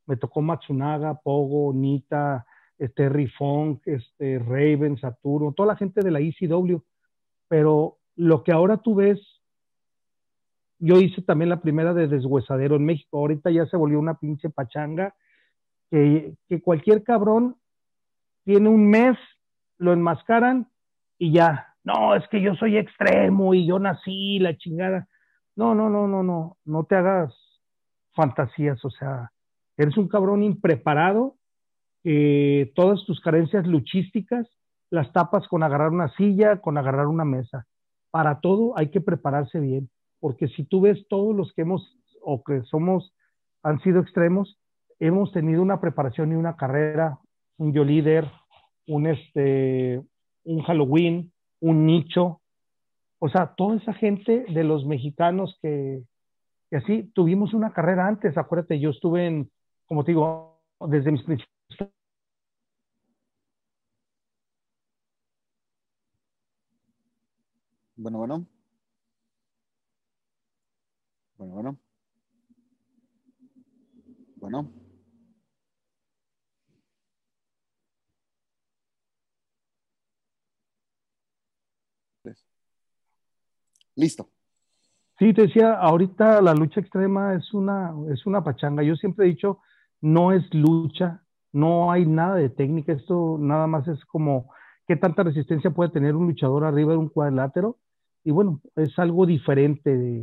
Me tocó Matsunaga, Pogo, Nita, este Funk, este Raven, Saturno, toda la gente de la ECW. Pero lo que ahora tú ves, yo hice también la primera de deshuesadero en México. Ahorita ya se volvió una pinche pachanga que, que cualquier cabrón tiene un mes, lo enmascaran y ya. No, es que yo soy extremo y yo nací, la chingada. No, no, no, no, no, no te hagas fantasías, o sea, eres un cabrón impreparado, todas tus carencias luchísticas las tapas con agarrar una silla, con agarrar una mesa. Para todo hay que prepararse bien, porque si tú ves todos los que hemos o que somos, han sido extremos, hemos tenido una preparación y una carrera, un yo líder, un, este, un Halloween, un nicho. O sea, toda esa gente de los mexicanos que, que así tuvimos una carrera antes. Acuérdate, yo estuve en, como te digo, desde mis principios Bueno, bueno. Bueno, bueno. Bueno. Listo. Sí, te decía, ahorita la lucha extrema es una, es una pachanga. Yo siempre he dicho, no es lucha, no hay nada de técnica, esto nada más es como qué tanta resistencia puede tener un luchador arriba de un cuadrilátero. Y bueno, es algo diferente.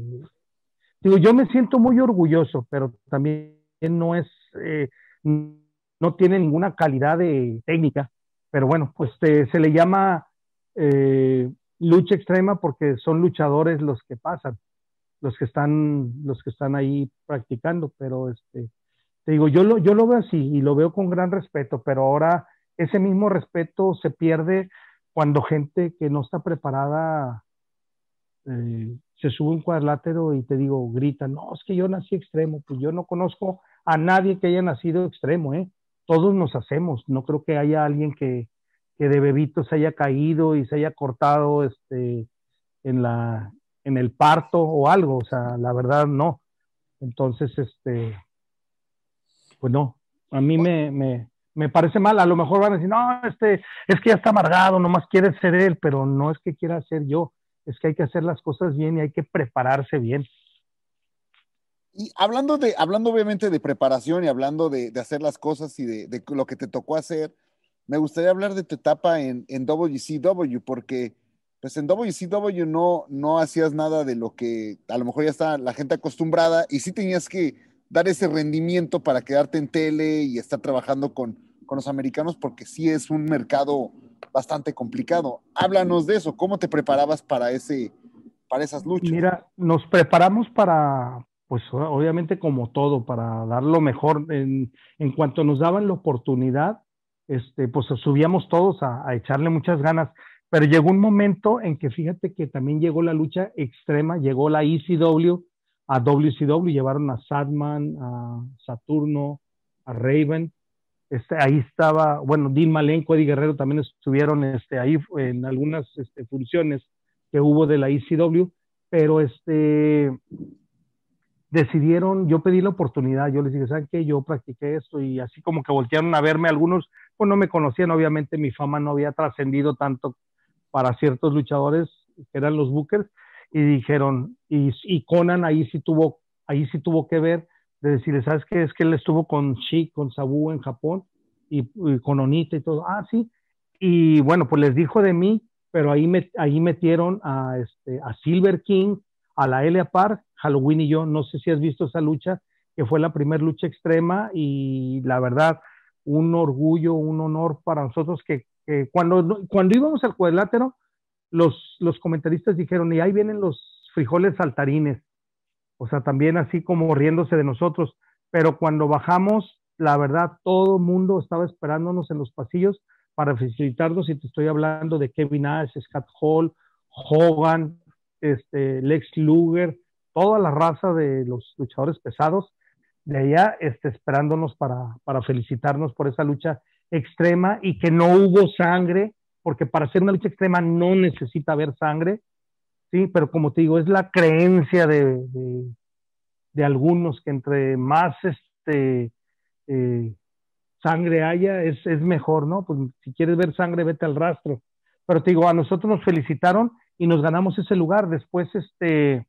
Digo, yo me siento muy orgulloso, pero también no es, eh, no tiene ninguna calidad de técnica. Pero bueno, pues se le llama eh, lucha extrema porque son luchadores los que pasan, los que están, los que están ahí practicando, pero este, te digo, yo lo, yo lo veo así y lo veo con gran respeto, pero ahora ese mismo respeto se pierde cuando gente que no está preparada eh, se sube un cuadrilátero y te digo, grita, no, es que yo nací extremo, pues yo no conozco a nadie que haya nacido extremo, ¿eh? Todos nos hacemos, no creo que haya alguien que, que de bebito se haya caído y se haya cortado este, en, la, en el parto o algo, o sea, la verdad no. Entonces, este, pues no, a mí me, me, me parece mal, a lo mejor van a decir, no, este, es que ya está amargado, nomás quiere ser él, pero no es que quiera ser yo, es que hay que hacer las cosas bien y hay que prepararse bien. Y hablando de, hablando obviamente de preparación y hablando de, de hacer las cosas y de, de, lo que te tocó hacer, me gustaría hablar de tu etapa en, en WCW, porque pues en WCW no, no hacías nada de lo que a lo mejor ya está la gente acostumbrada y sí tenías que dar ese rendimiento para quedarte en tele y estar trabajando con, con los americanos, porque sí es un mercado bastante complicado. Háblanos de eso, ¿cómo te preparabas para, ese, para esas luchas? Mira, nos preparamos para, pues obviamente como todo, para dar lo mejor. En, en cuanto nos daban la oportunidad, este, pues subíamos todos a, echarle muchas ganas. Pero llegó un momento en que fíjate que también llegó la lucha extrema, llegó la ECW a WCW, llevaron a Sadman, a Saturno, a Raven. Este, ahí estaba, bueno, Dean Malenko, Eddie Guerrero también estuvieron este, ahí en algunas este, funciones que hubo de la ECW, pero este, decidieron, yo pedí la oportunidad, yo les dije, ¿saben qué? Yo practiqué esto y así como que voltearon a verme algunos, pues no me conocían, obviamente mi fama no había trascendido tanto para ciertos luchadores que eran los bookers y dijeron, y, y, Conan ahí sí tuvo, ahí sí tuvo que ver de decirle, ¿sabes qué? Es que él estuvo con Sheik, con Sabu en Japón y, con Onita y todo, ah, sí, y bueno, pues les dijo de mí, pero ahí, me, ahí metieron a, este, a Silver King, a la Elia Park, Halloween y yo, no sé si has visto esa lucha, que fue la primera lucha extrema y la verdad, un orgullo, un honor para nosotros que, cuando, cuando íbamos al cuadrilátero, los, los comentaristas dijeron, y ahí vienen los frijoles saltarines, o sea, también así como riéndose de nosotros, pero cuando bajamos, la verdad, todo el mundo estaba esperándonos en los pasillos para felicitarnos, y te estoy hablando de Kevin Nash, Scott Hall, Hogan, este, Lex Luger, toda la raza de los luchadores pesados, de allá este, esperándonos para, para felicitarnos por esa lucha extrema y que no hubo sangre, porque para hacer una lucha extrema no necesita haber sangre, ¿sí? Pero como te digo, es la creencia de, de algunos, que entre más este, eh, sangre haya, es, es, mejor, ¿no? Pues si quieres ver sangre, vete al rastro. Pero te digo, a nosotros nos felicitaron y nos ganamos ese lugar. Después, este,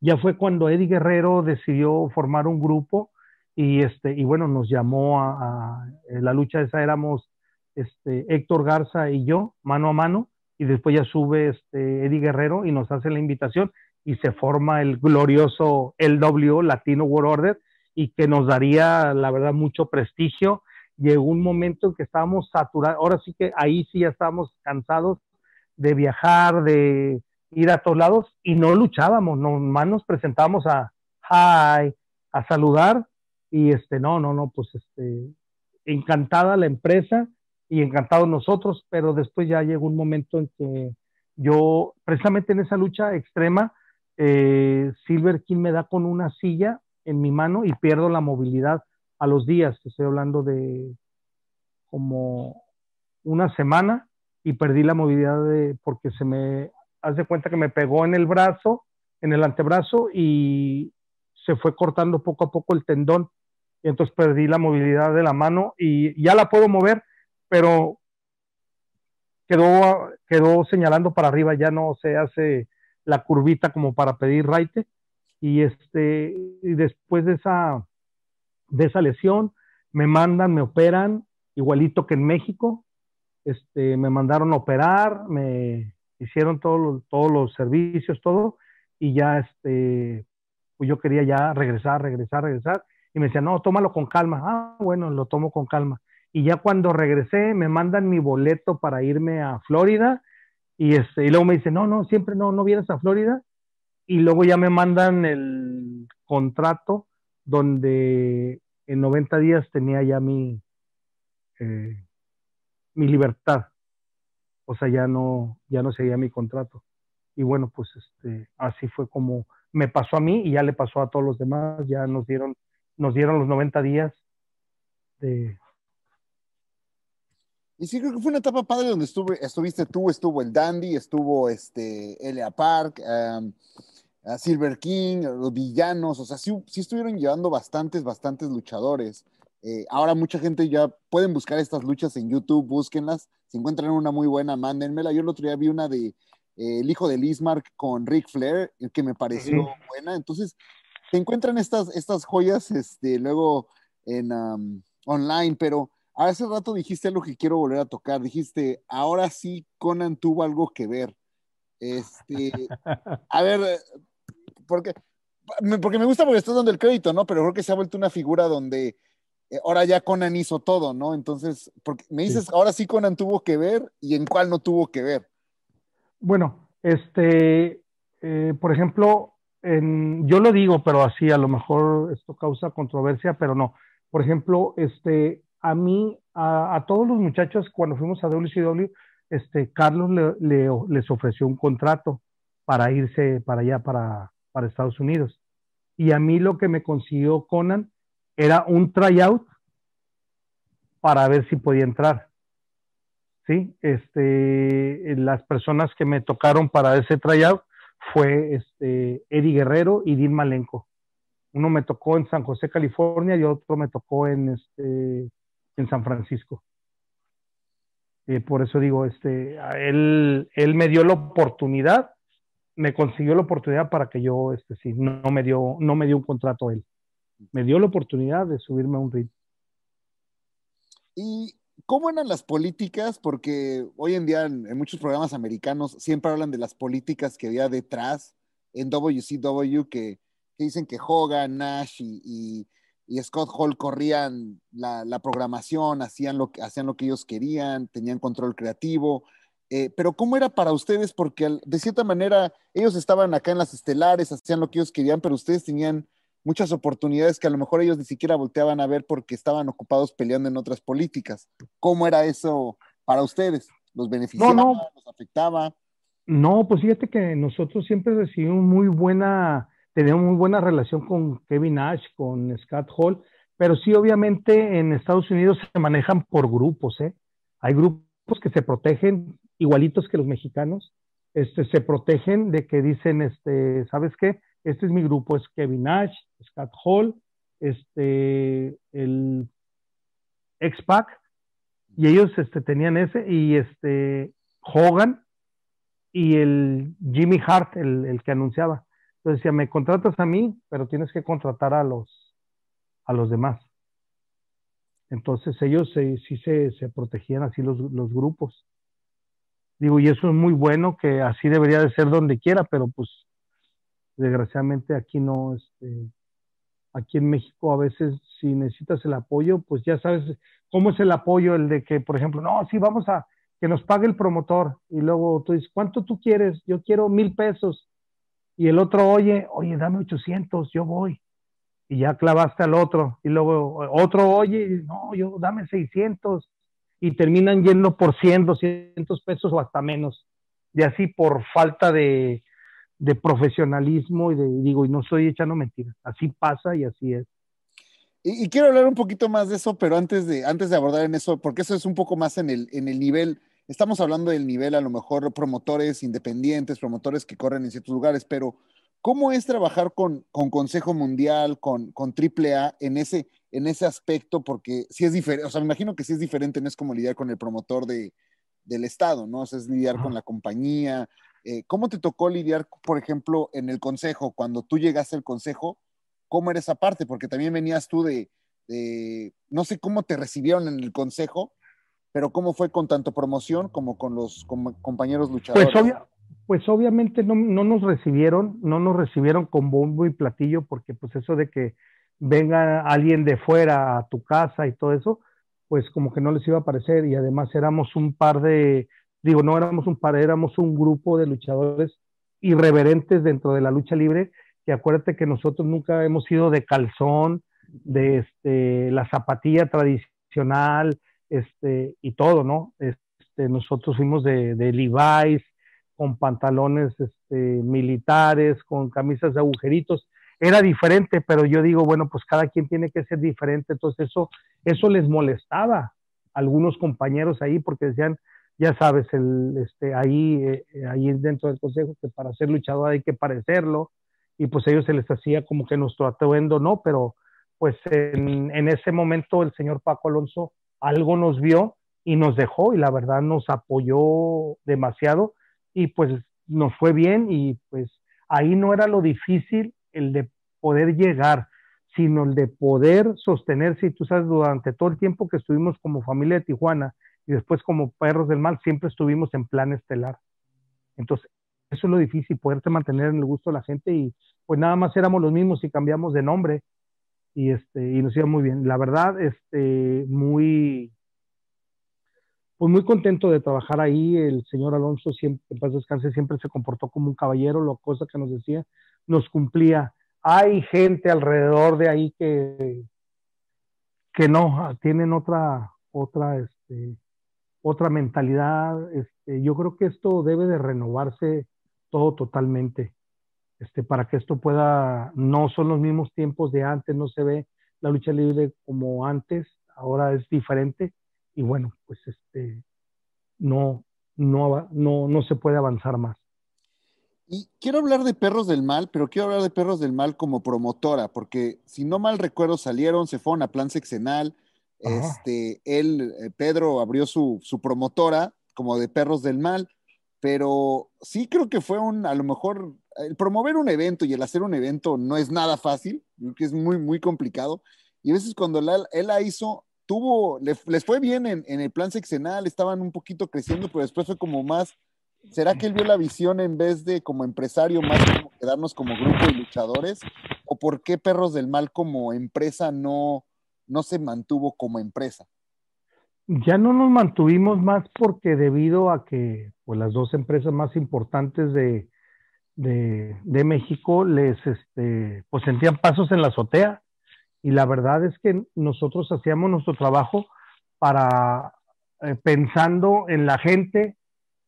ya fue cuando Eddie Guerrero decidió formar un grupo y, este, y bueno, nos llamó a, a la lucha esa, éramos este, Héctor Garza y yo, mano a mano, y después ya sube este, Eddie Guerrero y nos hace la invitación y se forma el glorioso LW, Latino World Order, y que nos daría, la verdad, mucho prestigio. Llegó un momento en que estábamos saturados, ahora sí que ahí sí ya estábamos cansados de viajar, de ir a todos lados, y no luchábamos, nomás nos presentábamos a hi, a saludar, y este, no, no, no, pues este, encantada la empresa, y encantados nosotros, pero después ya llegó un momento en que yo, precisamente en esa lucha extrema, eh, Silver King me da con una silla en mi mano y pierdo la movilidad a los días, estoy hablando de como una semana y perdí la movilidad de, porque se me hace cuenta que me pegó en el brazo, en el antebrazo y se fue cortando poco a poco el tendón. Y entonces perdí la movilidad de la mano y ya la puedo mover, pero quedó, quedó señalando para arriba, ya no se hace la curvita como para pedir raite. Y, este, y después de esa, de esa lesión, me mandan, me operan, igualito que en México. Este, me mandaron a operar, me hicieron todos los, todos los servicios, todo, y ya este, pues yo quería ya regresar, regresar, regresar, y me decían, no, tómalo con calma. Ah, bueno, lo tomo con calma. Y ya cuando regresé, me mandan mi boleto para irme a Florida. Y, este, y luego me dicen, no, no, siempre no, no vienes a Florida. Y luego ya me mandan el contrato donde en 90 días tenía ya mi, eh, mi libertad. O sea, ya no, ya no seguía mi contrato. Y bueno, pues este, así fue como me pasó a mí y ya le pasó a todos los demás. Ya nos dieron, nos dieron los 90 días de, y sí, creo que fue una etapa padre donde estuve, estuviste tú, estuvo el Dandy, estuvo este, Elia Park, Silver King, los villanos, o sea, sí, sí estuvieron llevando bastantes, bastantes luchadores. Eh, ahora mucha gente ya pueden buscar estas luchas en YouTube, búsquenlas. Si encuentran una muy buena, mándenmela. Yo el otro día vi una de eh, El hijo de Lismark con Ric Flair, que me pareció buena. Entonces, se encuentran estas, estas joyas este, luego en online, pero Hace rato dijiste algo que quiero volver a tocar. Dijiste, ahora sí Conan tuvo algo que ver. Este, a ver, porque, porque me gusta porque estás dando el crédito, ¿no? Pero creo que se ha vuelto una figura donde eh, ahora ya Conan hizo todo, ¿no? Entonces, porque me dices, ahora sí Conan tuvo que ver y en cuál no tuvo que ver. Bueno, este, eh, por ejemplo, en, yo lo digo, pero así a lo mejor esto causa controversia, pero no. Por ejemplo, este, a mí, a, todos los muchachos, cuando fuimos a WCW, este, Carlos le, les ofreció un contrato para irse para allá, para, Estados Unidos. Y a mí lo que me consiguió Conan era un tryout para ver si podía entrar. Sí, este, las personas que me tocaron para ese tryout fue este, Eddie Guerrero y Dean Malenko. Uno me tocó en San José, California, y otro me tocó en este, en San Francisco. Eh, por eso digo, este, él, él me dio la oportunidad, me consiguió la oportunidad para que yo, este, sí, no, me dio, no me dio un contrato él. Me dio la oportunidad de subirme a un ring. ¿Y cómo eran las políticas? Porque hoy en día en, muchos programas americanos siempre hablan de las políticas que había detrás en WCW que, que dicen que Hogan, Nash y Scott Hall corrían la, programación, hacían lo, que, hacían lo que ellos querían, tenían control creativo. Eh, pero ¿cómo era para ustedes? Porque de cierta manera ellos estaban acá en las estelares, hacían lo que ellos querían, pero ustedes tenían muchas oportunidades que a lo mejor ellos ni siquiera volteaban a ver porque estaban ocupados peleando en otras políticas. ¿Cómo era eso para ustedes? ¿Los beneficiaba? No, ¿Los afectaba? No, pues fíjate que nosotros siempre recibimos muy buena tenemos muy buena relación con Kevin Nash, con Scott Hall, pero sí obviamente en Estados Unidos se manejan por grupos, ¿eh? Hay grupos que se protegen igualitos que los mexicanos, este, se protegen de que dicen, este, ¿sabes qué? este es mi grupo, es Kevin Nash, Scott Hall, este, el X-Pac, y ellos este, tenían ese, y este, Hogan, y el Jimmy Hart, el, el, que anunciaba. Entonces decía, me contratas a mí, pero tienes que contratar a los, a los demás. Entonces ellos sí se, se, protegían así los, los, grupos. Digo, y eso es muy bueno, que así debería de ser donde quiera, pero pues desgraciadamente aquí no, este, aquí en México a veces si necesitas el apoyo, pues ya sabes cómo es el apoyo, el de que, por ejemplo, no, sí, vamos a que nos pague el promotor. Y luego tú dices, ¿cuánto tú quieres? Yo quiero mil pesos. Y el otro, oye, oye, dame 800, yo voy. Y ya clavaste al otro. Y luego otro, oye, no, yo dame 600. Y terminan yendo por 100, 200 pesos o hasta menos. Y así por falta de, de profesionalismo y de, digo, y no estoy echando mentiras, así pasa y así es. Y, y, quiero hablar un poquito más de eso, pero antes de, antes de abordar en eso, porque eso es un poco más en el, en el nivel, estamos hablando del nivel a lo mejor promotores independientes, promotores que corren en ciertos lugares, pero ¿cómo es trabajar con, con Consejo Mundial, con, con AAA en ese, en ese aspecto? Porque si es diferente, o sea, me imagino que si es diferente, no es como lidiar con el promotor de, del Estado, ¿no? O sea, es lidiar con la compañía, eh, ¿Cómo te tocó lidiar, por ejemplo, en el consejo, cuando tú llegaste al consejo? ¿Cómo era esa parte? Porque también venías tú de, de, no sé cómo te recibieron en el consejo, pero cómo fue con tanto promoción como con los compañeros luchadores. Pues, obvia, pues obviamente no, no, nos recibieron, no nos recibieron con bombo y platillo, porque pues eso de que venga alguien de fuera a tu casa y todo eso, pues como que no les iba a parecer y además éramos un par de digo, no éramos un par, éramos un grupo de luchadores irreverentes dentro de la lucha libre, que acuérdate que nosotros nunca hemos sido de calzón, de este, la zapatilla tradicional, este, y todo, ¿no? Este, nosotros fuimos de, de Levi's, con pantalones este, militares, con camisas de agujeritos. Era diferente, pero yo digo, bueno, pues cada quien tiene que ser diferente. Entonces eso, eso les molestaba a algunos compañeros ahí porque decían, ya sabes, el, este, ahí, eh, ahí dentro del consejo que para ser luchador hay que parecerlo, y pues a ellos se les hacía como que nuestro atuendo no, pero pues en, ese momento el señor Paco Alonso algo nos vio y nos dejó y la verdad nos apoyó demasiado y pues nos fue bien y pues ahí no era lo difícil el de poder llegar, sino el de poder sostenerse y tú sabes, durante todo el tiempo que estuvimos como familia de Tijuana, y después como perros del mal siempre estuvimos en plan estelar. Entonces, eso es lo difícil, poderte mantener en el gusto de la gente y pues nada más éramos los mismos y cambiamos de nombre y, este, y nos iba muy bien. La verdad, este, muy, pues muy contento de trabajar ahí. El señor Alonso, siempre, en paz descanse, siempre se comportó como un caballero, lo cosa que nos decía, nos cumplía. Hay gente alrededor de ahí que, que no, tienen otra, otra, este, otra mentalidad. Este, yo creo que esto debe de renovarse todo totalmente, este, para que esto pueda, no son los mismos tiempos de antes, no se ve la lucha libre como antes, ahora es diferente y bueno, pues este, no, no, no, no se puede avanzar más. Y quiero hablar de Perros del Mal, pero quiero hablar de Perros del Mal como promotora, porque si no mal recuerdo salieron, se fueron a plan sexenal, este, él, eh, Pedro, abrió su, su, promotora como de perros del mal, pero sí creo que fue un, a lo mejor, el promover un evento y el hacer un evento no es nada fácil, que es muy, muy complicado. Y a veces cuando él la hizo, tuvo, les fue bien en, en, el plan sexenal, estaban un poquito creciendo, pero después fue como más, ¿será que él vio la visión en vez de como empresario, más como quedarnos como grupo de luchadores? ¿O por qué Perros del Mal como empresa no, no se mantuvo como empresa? Ya no nos mantuvimos más porque debido a que pues, las dos empresas más importantes de, de, de, México les este, pues sentían pasos en la azotea y la verdad es que nosotros hacíamos nuestro trabajo para eh, pensando en la gente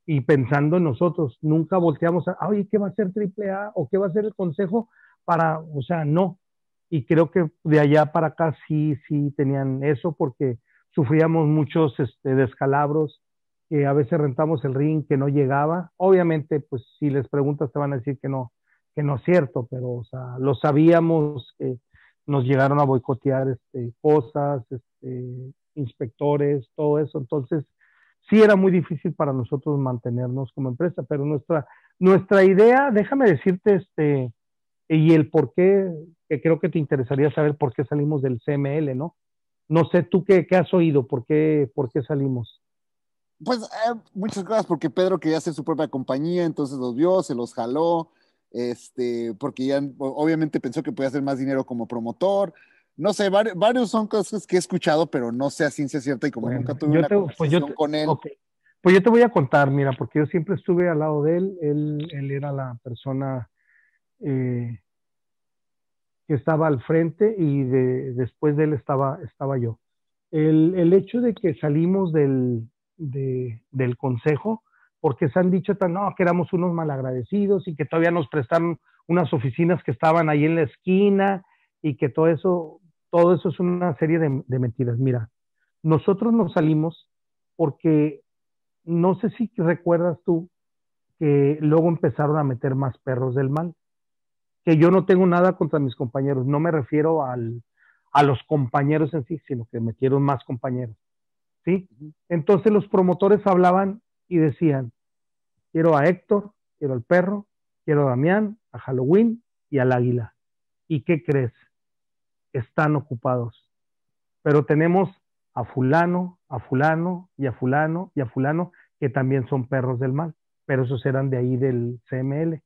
y pensando en nosotros. Nunca volteamos a, oye, ¿qué va a ser AAA o qué va a ser el consejo? Para, o sea, no, y creo que de allá para acá sí, sí tenían eso porque sufríamos muchos este, descalabros, que a veces rentamos el ring que no llegaba. Obviamente, pues si les preguntas te van a decir que no, que no es cierto, pero o sea, lo sabíamos que nos llegaron a boicotear este, cosas, este, inspectores, todo eso. Entonces, sí era muy difícil para nosotros mantenernos como empresa, pero nuestra, nuestra idea, déjame decirte, este, y el por qué, que creo que te interesaría saber por qué salimos del CML, ¿no? No sé tú qué, qué has oído, por qué, por qué salimos. Pues eh, muchas gracias, porque Pedro quería hacer su propia compañía, entonces los vio, se los jaló, este, porque ya obviamente pensó que podía hacer más dinero como promotor. No sé, varios, son cosas que he escuchado, pero no sé a ciencia cierta y como nunca tuve una pues con él. Pues yo te voy a contar, mira, porque yo siempre estuve al lado de él, él, él era la persona eh, que estaba al frente y de, después de él estaba, estaba yo. El, el hecho de que salimos del, del consejo, porque se han dicho tan, no, que éramos unos malagradecidos y que todavía nos prestaron unas oficinas que estaban ahí en la esquina y que todo eso, todo eso es una serie de, de mentiras. Mira, nosotros nos salimos porque no sé si recuerdas tú que luego empezaron a meter más perros del mal. Que yo no tengo nada contra mis compañeros, no me refiero al, a los compañeros en sí, sino que metieron más compañeros. ¿Sí? Entonces los promotores hablaban y decían, quiero a Héctor, quiero al perro, quiero a Damián, a Halloween y al águila. ¿Y qué crees? Están ocupados. Pero tenemos a fulano, a fulano y a fulano y a fulano que también son perros del mal, pero esos eran de ahí del CML.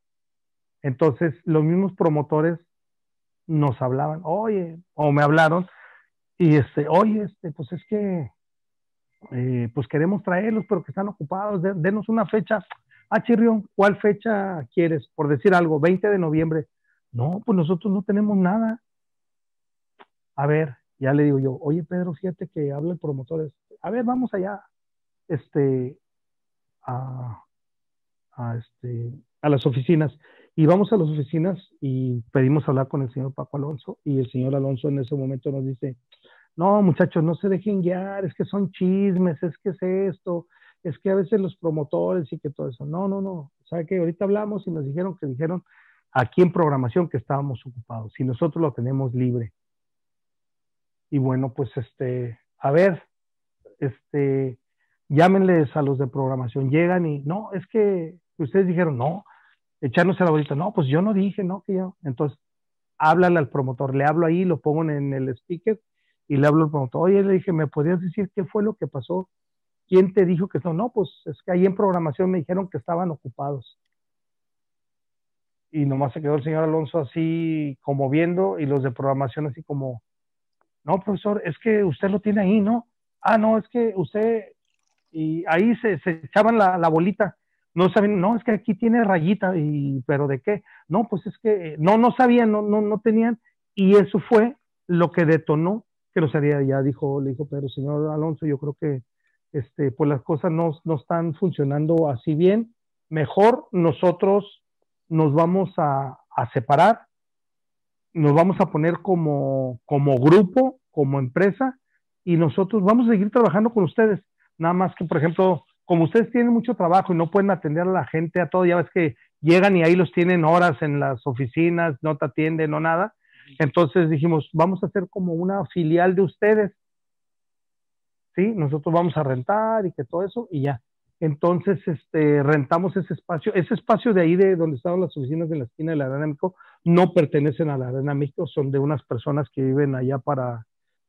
Entonces, los mismos promotores nos hablaban, oye, o me hablaron, y este, oye, este, pues es que eh, pues queremos traerlos, pero que están ocupados, denos una fecha. Ah, Chirrión, ¿cuál fecha quieres? Por decir algo, 20 de noviembre. No, pues nosotros no tenemos nada. A ver, ya le digo yo, oye Pedro, fíjate que habla el promotor. A ver, vamos allá, este, a, a, este, a las oficinas. Y vamos a las oficinas y pedimos hablar con el señor Paco Alonso. Y el señor Alonso en ese momento nos dice, no, muchachos, no se dejen guiar, es que son chismes, es que es esto, es que a veces los promotores y que todo eso. No, no, no. O sea que ahorita hablamos y nos dijeron que dijeron aquí en programación que estábamos ocupados y nosotros lo tenemos libre. Y bueno, pues este, a ver, este, llámenles a los de programación, llegan y no, es que ustedes dijeron, no, echarnos a la bolita, no, pues yo no dije, no, que yo. Entonces, háblale al promotor, le hablo ahí, lo pongo en el speaker y le hablo al promotor, oye, le dije, ¿me podrías decir qué fue lo que pasó? ¿Quién te dijo que no? No, pues es que ahí en programación me dijeron que estaban ocupados. Y nomás se quedó el señor Alonso así como viendo y los de programación así como, no, profesor, es que usted lo tiene ahí, ¿no? Ah, no, es que usted, y ahí se, echaban la, la, bolita. No saben, no, es que aquí tiene rayita, y, pero ¿de qué? No, pues es que, no, no sabían, no, no, no tenían, y eso fue lo que detonó que no sería, ya dijo, le dijo Pedro, señor Alonso, yo creo que este, pues las cosas no, no están funcionando así bien, mejor nosotros nos vamos a, a, separar, nos vamos a poner como, como grupo, como empresa, y nosotros vamos a seguir trabajando con ustedes. Nada más que, por ejemplo, como ustedes tienen mucho trabajo y no pueden atender a la gente a todo, ya ves que llegan y ahí los tienen horas en las oficinas, no te atienden, no nada. Entonces dijimos, vamos a hacer como una filial de ustedes. ¿Sí? Nosotros vamos a rentar y que todo eso y ya. Entonces, este, rentamos ese espacio. Ese espacio de ahí, de donde estaban las oficinas de la esquina de la Arena México, no pertenecen a la Arena México, son de unas personas que viven allá para,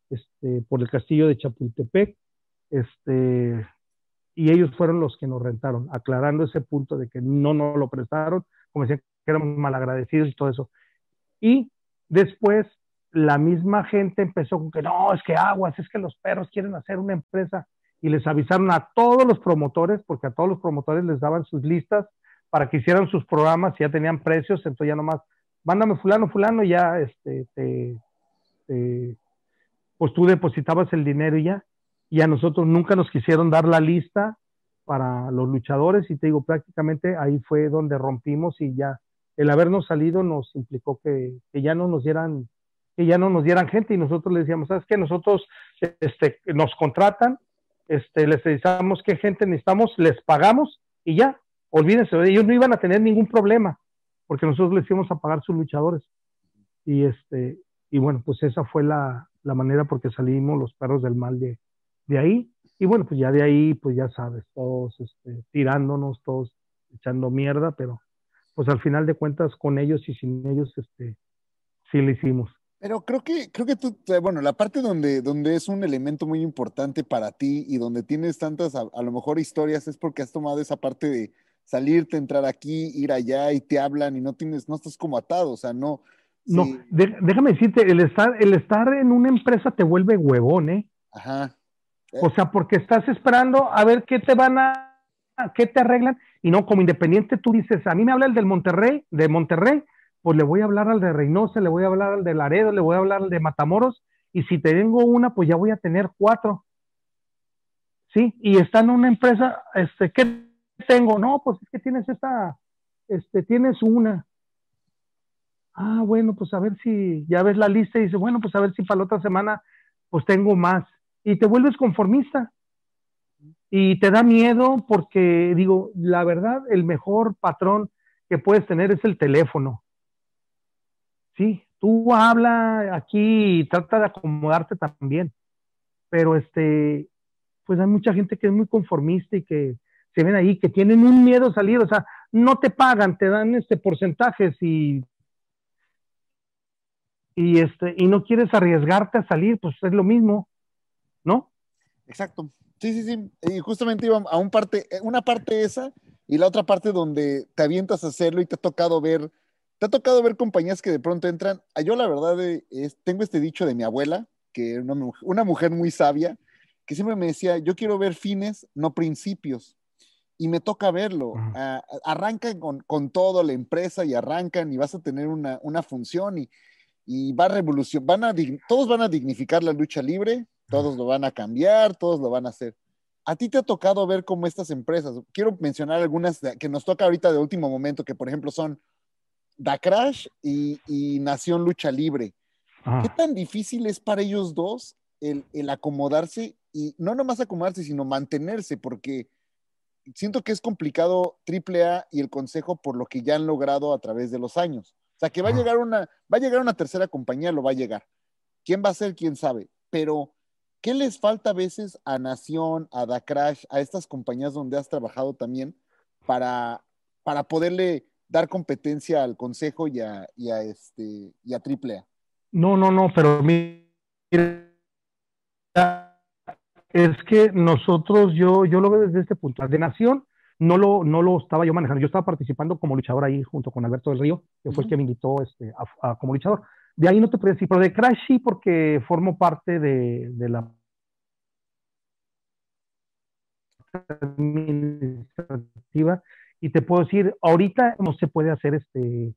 este, por el castillo de Chapultepec. Este, y ellos fueron los que nos rentaron, aclarando ese punto de que no nos lo prestaron, como decían que éramos malagradecidos y todo eso. Y Después, la misma gente empezó con que no, es que aguas, es que los perros quieren hacer una empresa y les avisaron a todos los promotores, porque a todos los promotores les daban sus listas para que hicieran sus programas ya tenían precios, entonces ya nomás, mándame fulano, fulano, ya este, te, pues tú depositabas el dinero y ya, y a nosotros nunca nos quisieron dar la lista para los luchadores y te digo, prácticamente ahí fue donde rompimos y ya el habernos salido nos implicó que, ya no nos dieran que ya no nos dieran gente y nosotros les decíamos, ¿sabes qué? Nosotros este, nos contratan, este, les decimos qué gente necesitamos, les pagamos y ya, olvídense, ellos no iban a tener ningún problema. porque nosotros les íbamos a pagar sus luchadores. Y este, y bueno, pues esa fue la, la manera porque salimos los perros del mal de, de ahí. Y bueno, pues ya de ahí, pues ya sabes, todos este, tirándonos, todos echando mierda, pero pues al final de cuentas con ellos y sin ellos, este, sí lo hicimos. Pero creo que, creo que tú, bueno, la parte donde, donde es un elemento muy importante para ti y donde tienes tantas, a, lo mejor, historias, es porque has tomado esa parte de salirte, entrar aquí, ir allá y te hablan y no tienes, no estás como atado, o sea, no. No, déjame decirte, el estar, el estar en una empresa te vuelve huevón, ¿eh? Ajá. O sea, porque estás esperando a ver qué te van a, qué te arreglan, y no, como independiente tú dices, a mí me habla el del Monterrey, de Monterrey, pues le voy a hablar al de Reynosa, le voy a hablar al de Laredo, le voy a hablar al de Matamoros, y si tengo una, pues ya voy a tener cuatro. ¿Sí? Y está en una empresa, este, ¿qué tengo? No, pues es que tienes esta, este, tienes una. Ah, bueno, pues a ver si ya ves la lista y dices, bueno, pues a ver si para la otra semana, pues tengo más. Y te vuelves conformista. Y te da miedo porque, digo, la verdad, el mejor patrón que puedes tener es el teléfono sí, tú habla aquí y trata de acomodarte también, pero este, pues hay mucha gente que es muy conformista y que se ven ahí, que tienen un miedo a salir, o sea, no te pagan, te dan este porcentajes y y este y no quieres arriesgarte a salir, pues es lo mismo, ¿no? Exacto. Sí, sí, sí. Y justamente iba a un parte, una parte esa y la otra parte donde te avientas a hacerlo y te ha tocado ver ¿Te ha tocado ver compañías que de pronto entran? Ah, yo la verdad eh, es, tengo este dicho de mi abuela, que una, una mujer muy sabia, que siempre me decía, yo quiero ver fines, no principios. Y me toca verlo. Ah, arrancan con, con, todo la empresa y arrancan y vas a tener una, una función y, y va a revolucionar, van a, todos van a dignificar la lucha libre, todos lo van a cambiar, todos lo van a hacer. ¿A ti te ha tocado ver cómo estas empresas, quiero mencionar algunas que nos toca ahorita de último momento, que por ejemplo son Da Crash y, Nación Lucha Libre. ¿Qué tan difícil es para ellos dos el, acomodarse y no nomás acomodarse, sino mantenerse? Porque siento que es complicado AAA y el Consejo por lo que ya han logrado a través de los años. O sea, que va a llegar una, va a llegar una tercera compañía, lo va a llegar. ¿Quién va a ser? ¿Quién sabe? Pero, ¿qué les falta a veces a Nación, a Da Crash, a estas compañías donde has trabajado también para, para poderle dar competencia al Consejo y a, y a, este, y a AAA. No, no, no, pero mira, es que nosotros, yo, yo lo veo desde este punto. De Nación no lo, no lo estaba yo manejando. Yo estaba participando como luchador ahí junto con Alberto del Río, que fue el que me invitó este, a, como luchador. De ahí no te podía decir, pero de Crash sí, porque formo parte de, de la administrativa y te puedo decir, ahorita no se puede hacer este,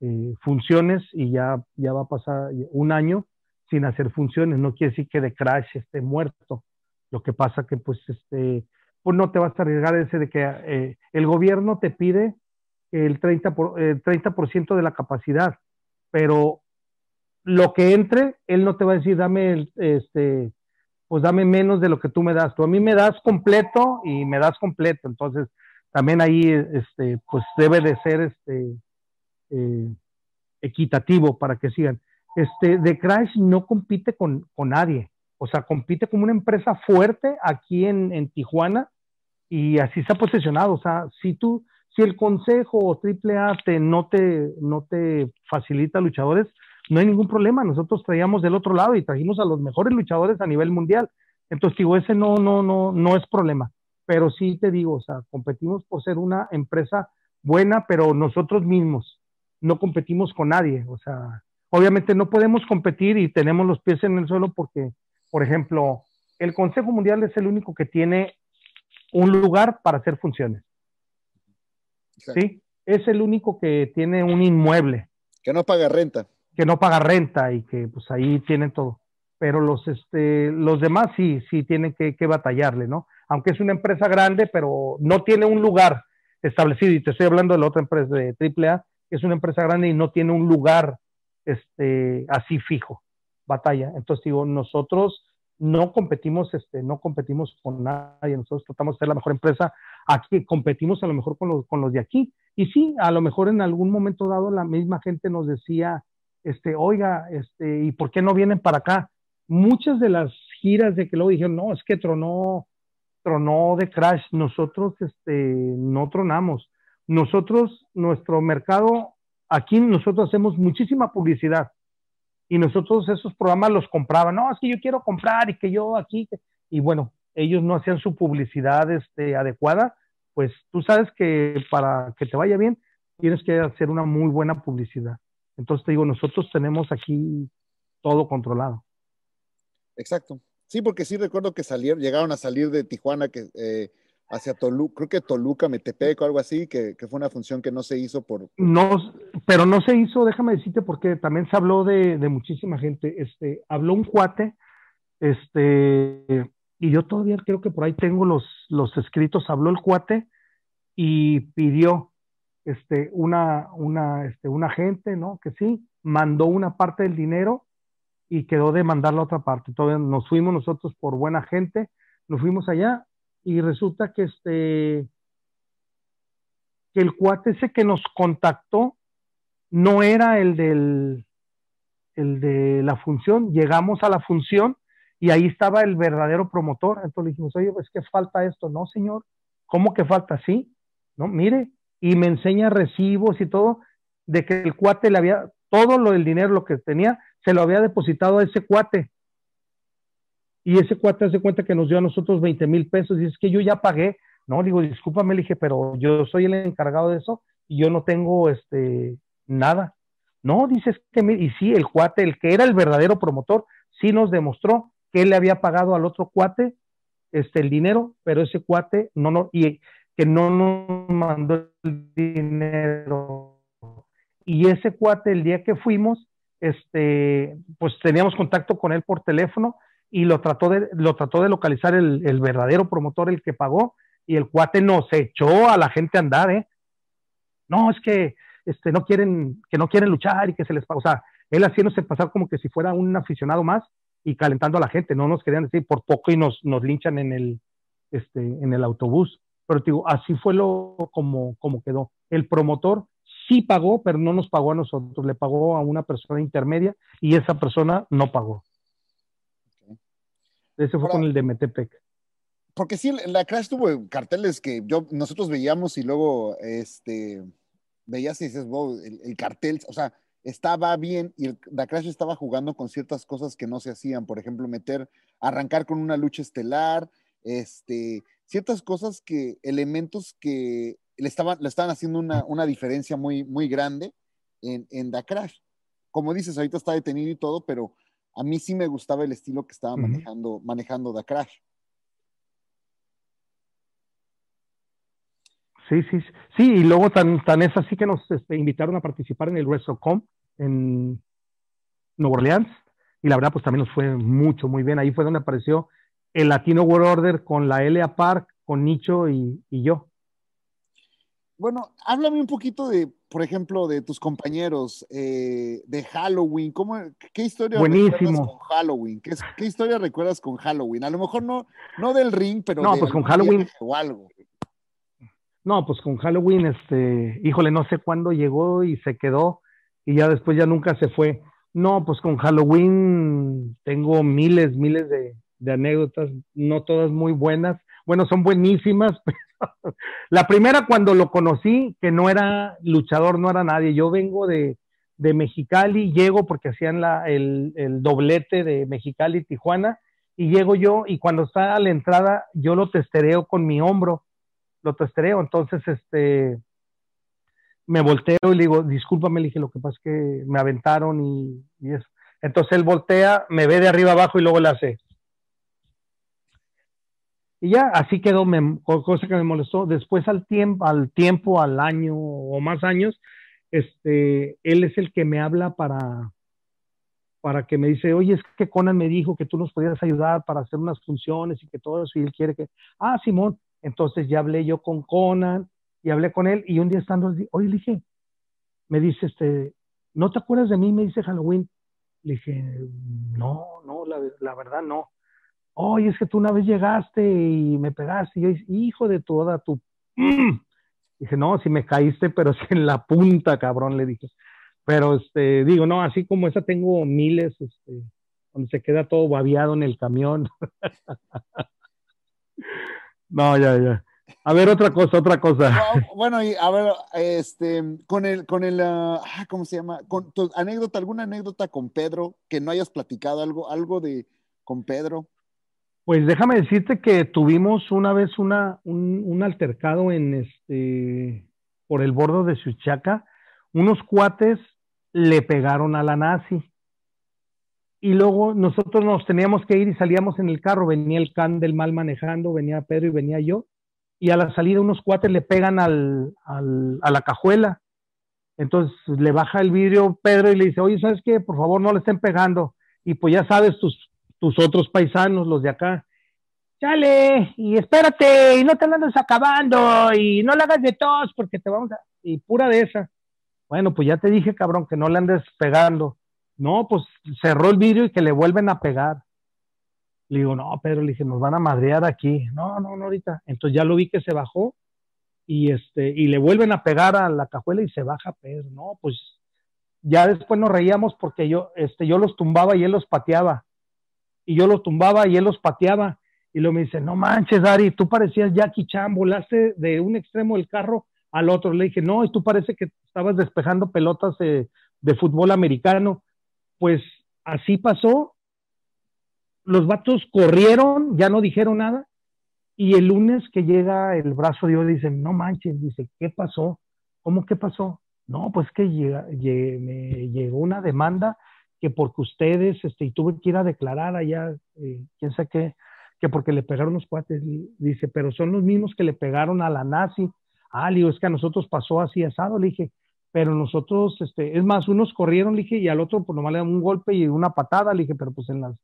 eh, funciones y ya, ya va a pasar un año sin hacer funciones. No quiere decir que de Crash esté muerto. Lo que pasa que pues, este, pues no te vas a arriesgar ese de que eh, el gobierno te pide el 30%, por, el 30 de la capacidad, pero lo que entre, él no te va a decir, dame el, este, pues dame menos de lo que tú me das. Tú a mí me das completo y me das completo. Entonces, también ahí este, pues debe de ser este, eh, equitativo para que sigan. Este, The Crash no compite con, con, nadie, o sea, compite como una empresa fuerte aquí en, en, Tijuana y así se ha posicionado. O sea, si tú, si el consejo o AAA te, no, te, no te facilita luchadores, no hay ningún problema. Nosotros traíamos del otro lado y trajimos a los mejores luchadores a nivel mundial. Entonces, digo, ese no, no, no, no es problema pero sí te digo, o sea, competimos por ser una empresa buena, pero nosotros mismos no competimos con nadie, o sea, obviamente no podemos competir y tenemos los pies en el suelo porque, por ejemplo, el Consejo Mundial es el único que tiene un lugar para hacer funciones. ¿Sí? Es el único que tiene un inmueble. Que no paga renta. Que no paga renta y que pues ahí tienen todo. Pero los, este, los demás sí, sí tienen que, batallarle, ¿no? aunque es una empresa grande, pero no tiene un lugar establecido. Y te estoy hablando de la otra empresa de AAA, que es una empresa grande y no tiene un lugar este, así fijo, batalla. Entonces digo, nosotros no competimos, este, no competimos con nadie, nosotros tratamos de ser la mejor empresa aquí, competimos a lo mejor con los, con los de aquí. Y sí, a lo mejor en algún momento dado la misma gente nos decía, este, oiga, este, ¿y por qué no vienen para acá? Muchas de las giras de que luego dijeron, no, es que tronó, tronó de Crash, nosotros, este, no tronamos. Nosotros, nuestro mercado, aquí nosotros hacemos muchísima publicidad y nosotros esos programas los compraban. No, es que yo quiero comprar y que yo aquí. Y bueno, ellos no hacían su publicidad este, adecuada. Pues tú sabes que para que te vaya bien, tienes que hacer una muy buena publicidad. Entonces te digo, nosotros tenemos aquí todo controlado. Exacto. Sí, porque sí recuerdo que salieron, llegaron a salir de Tijuana que, eh, hacia Toluca, creo que Toluca, Metepec o algo así, que, fue una función que no se hizo por... No, pero no se hizo, déjame decirte, porque también se habló de, muchísima gente. Este, habló un cuate, este, y yo todavía creo que por ahí tengo los, los escritos, habló el cuate y pidió este, una, una, este, una gente, ¿no? Que sí, mandó una parte del dinero y quedó de mandar la otra parte. Todavía nos fuimos nosotros por buena gente, nos fuimos allá y resulta que este que el cuate ese que nos contactó no era el del el de la función, llegamos a la función y ahí estaba el verdadero promotor, entonces le dijimos, oye, pues que falta esto, no señor, ¿cómo que falta? Sí, no, mire, y me enseña recibos y todo, de que el cuate le había, todo lo del dinero, lo que tenía, se lo había depositado a ese cuate. Y ese cuate hace cuenta que nos dio a nosotros 20 mil pesos y que yo ya pagué. No, digo, discúlpame, le dije, pero yo soy el encargado de eso y yo no tengo este nada. No, dices que, y sí, el cuate, el que era el verdadero promotor, sí nos demostró que él le había pagado al otro cuate este, el dinero, pero ese cuate no, no, que no nos mandó el dinero. Y ese cuate, el día que fuimos, este, pues teníamos contacto con él por teléfono y lo trató de, lo trató de localizar el, verdadero promotor, el que pagó, y el cuate nos echó a la gente a andar, ¿eh? No, es que este, no quieren, que no quieren luchar y que se les paga. O sea, él haciéndose pasar como que si fuera un aficionado más y calentando a la gente, no nos querían decir por poco y nos, nos linchan en el, este, en el autobús. Pero digo, así fue lo como, como quedó. El promotor sí pagó, pero no nos pagó a nosotros, le pagó a una persona intermedia y esa persona no pagó. Ese fue con el de Metepec. Porque sí, la Crash tuvo carteles que yo, nosotros veíamos y luego este, veías y dices, wow, el, cartel, o sea, estaba bien y la Crash estaba jugando con ciertas cosas que no se hacían, por ejemplo, meter, arrancar con una lucha estelar, este, ciertas cosas que, elementos que le estaban, le estaban haciendo una, una diferencia muy, muy grande en, en The Crash. Como dices, ahorita está detenido y todo, pero a mí sí me gustaba el estilo que estaba manejando, manejando Crash. Sí, sí, sí, y luego tan, tan es así que nos este, invitaron a participar en el WrestleCom en Nueva Orleans, y la verdad pues también nos fue mucho, muy bien. Ahí fue donde apareció el Latino World Order con la Elia Park, con Nicho y, yo. Bueno, háblame un poquito de, por ejemplo, de tus compañeros eh, de Halloween. ¿Cómo, ¿Qué historia recuerdas con Halloween? ¿Qué, historia recuerdas con Halloween? A lo mejor no, no del ring, pero no, pues con Halloween o algo. No, pues con Halloween, este, híjole, no sé cuándo llegó y se quedó y ya después ya nunca se fue. No, pues con Halloween tengo miles, miles de, de anécdotas, no todas muy buenas. Bueno, son buenísimas. La primera cuando lo conocí, que no era luchador, no era nadie. Yo vengo de, de Mexicali, llego porque hacían la, el, el, doblete de Mexicali Tijuana, y llego yo y cuando está a la entrada, yo lo testereo con mi hombro, lo testereo. Entonces, este, me volteo y le digo, discúlpame, le dije, lo que pasa es que me aventaron y, y eso. Entonces él voltea, me ve de arriba abajo y luego le hace. Y ya, así quedó, cosa que me molestó. Después al tiempo, al tiempo, al año o más años, este, él es el que me habla para, para que me dice, oye, es que Conan me dijo que tú nos podías ayudar para hacer unas funciones y que todo eso, y él quiere que, ah, Simón, entonces ya hablé yo con Conan y hablé con él, y un día estando, oye, le dije, me dice, este, ¿no te acuerdas de mí? Me dice Halloween. Le dije, no, no, la verdad no. Oye, es que tú una vez llegaste y me pegaste. Y yo, hijo de toda tu... Mm". Dije, no, si me caíste, pero si en la punta, cabrón, le dije. Pero, este, digo, no, así como esa tengo miles, este, donde se queda todo babiado en el camión. no, ya, ya. A ver, otra cosa, otra cosa. Bueno, y a ver, este, con el, con el, ah, ah, ¿cómo se llama? Con tu anécdota, alguna anécdota con Pedro que no hayas platicado, algo, algo de con Pedro. Pues déjame decirte que tuvimos una vez un, altercado en este, por el bordo de Suchaca. Unos cuates le pegaron a la nazi. Y luego nosotros nos teníamos que ir y salíamos en el carro. Venía el can del mal manejando, venía Pedro y venía yo y a la salida unos cuates le pegan al, al, a la cajuela. Entonces le baja el vidrio Pedro y le dice, oye, ¿sabes qué? Por favor, no le estén pegando. Y pues ya sabes, tus, tus otros paisanos, los de acá, chale, y espérate, y no te andes acabando, y no le hagas de tos, porque te vamos a... Y pura de esa. Bueno, pues ya te dije, cabrón, que no le andes pegando. No, pues cerró el vidrio y que le vuelven a pegar. Le digo, no, Pedro, le dije, nos van a madrear aquí. No, no, no, ahorita. Entonces ya lo vi que se bajó y, este, y le vuelven a pegar a la cajuela y se baja Pedro. No, pues ya después nos reíamos porque yo, este, yo los tumbaba y él los pateaba. Y yo los tumbaba y él los pateaba. Y luego me dice, no manches, Ari, tú parecías Jackie Chan, volaste de un extremo del carro al otro. Le dije, no, y tú parece que estabas despejando pelotas de fútbol americano. Pues así pasó los vatos corrieron, ya no dijeron nada, y el lunes que llega el brazo de Dios, dice, no manches, dice, ¿qué pasó? ¿Cómo qué pasó? No, pues que me llegó una demanda que porque ustedes, este, y tuve que ir a declarar allá, eh, quién sabe qué, que porque le pegaron los cuates, dice, pero son los mismos que le pegaron a la nazi. Ah, le es que a nosotros pasó así asado, le dije, pero nosotros, este, es más, unos corrieron, le dije, y al otro, pues nomás le dan un golpe y una patada, le dije, pero pues en las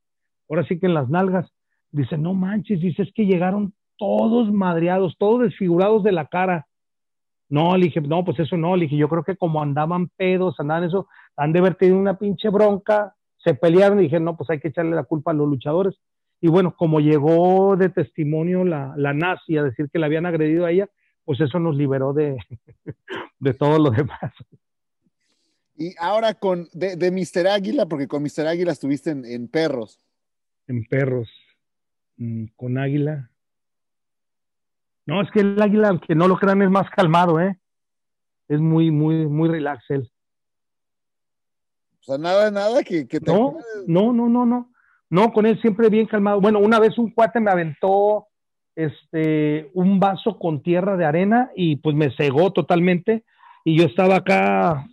ahora sí que en las nalgas, dice, no manches, dice, es que llegaron todos madreados, todos desfigurados de la cara. No, le dije, no, pues eso no, le dije, yo creo que como andaban pedos, andaban eso, han de haber tenido una pinche bronca, se pelearon y dije, no, pues hay que echarle la culpa a los luchadores. Y bueno, como llegó de testimonio la, la nazi a decir que la habían agredido a ella, pues eso nos liberó de, de todo lo demás. Y ahora con, de, de Mr. Águila, porque con Mr. Águila estuviste en Perros en perros mm, con águila. No, es que el águila, aunque no lo crean, es más calmado, ¿eh? Es muy, muy, muy relax él. O sea, nada, nada que, te... No, no, no, no, no. No, con él siempre bien calmado. Bueno, una vez un cuate me aventó este, un vaso con tierra de arena y pues me cegó totalmente y yo estaba acá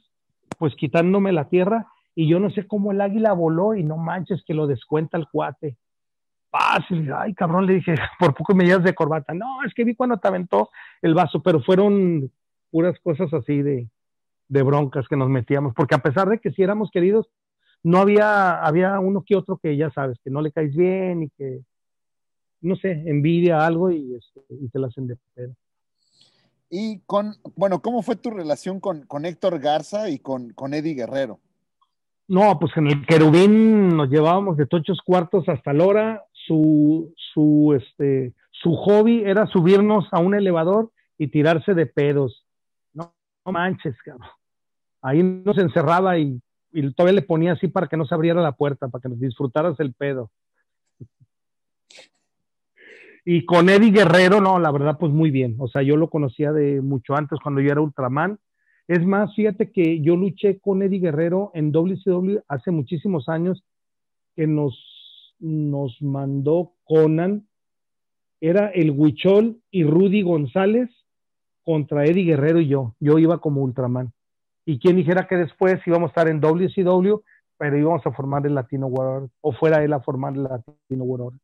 pues quitándome la tierra y yo no sé cómo el águila voló y no manches que lo descuenta el cuate. Fácil, ay cabrón, le dije, por poco me llevas de corbata. No, es que vi cuando te aventó el vaso, pero fueron puras cosas así de, de broncas que nos metíamos, porque a pesar de que si éramos queridos, no había, había uno que otro que ya sabes, que no le caes bien y que, no sé, envidia algo y, este, y te la hacen de pedo. Y con, bueno, ¿cómo fue tu relación con, con Héctor Garza y con, con Eddie Guerrero? No, pues en el querubín nos llevábamos de tochos cuartos hasta la hora. Su, su, este, su hobby era subirnos a un elevador y tirarse de pedos. No, manches, cabrón. Ahí nos encerraba y, y, todavía le ponía así para que no se abriera la puerta, para que nos disfrutaras el pedo. Y con Eddie Guerrero, no, la verdad, pues muy bien. O sea, yo lo conocía de mucho antes, cuando yo era Ultraman es más, fíjate que yo luché con Eddie Guerrero en WCW hace muchísimos años que nos, nos mandó Conan. Era el Huichol y Rudy González contra Eddie Guerrero y yo. Yo iba como Ultraman. Y quien dijera que después íbamos a estar en WCW, pero íbamos a formar el Latino World, o fuera él a formar el Latino World.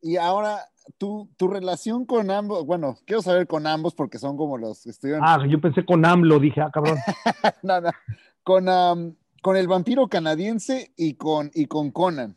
Y ahora, tu, tu relación con ambos, bueno, quiero saber con ambos porque son como los estudiantes. Ah, yo pensé con AMLO, dije, ah, cabrón. Nada, con, con el vampiro canadiense y con, y con Conan.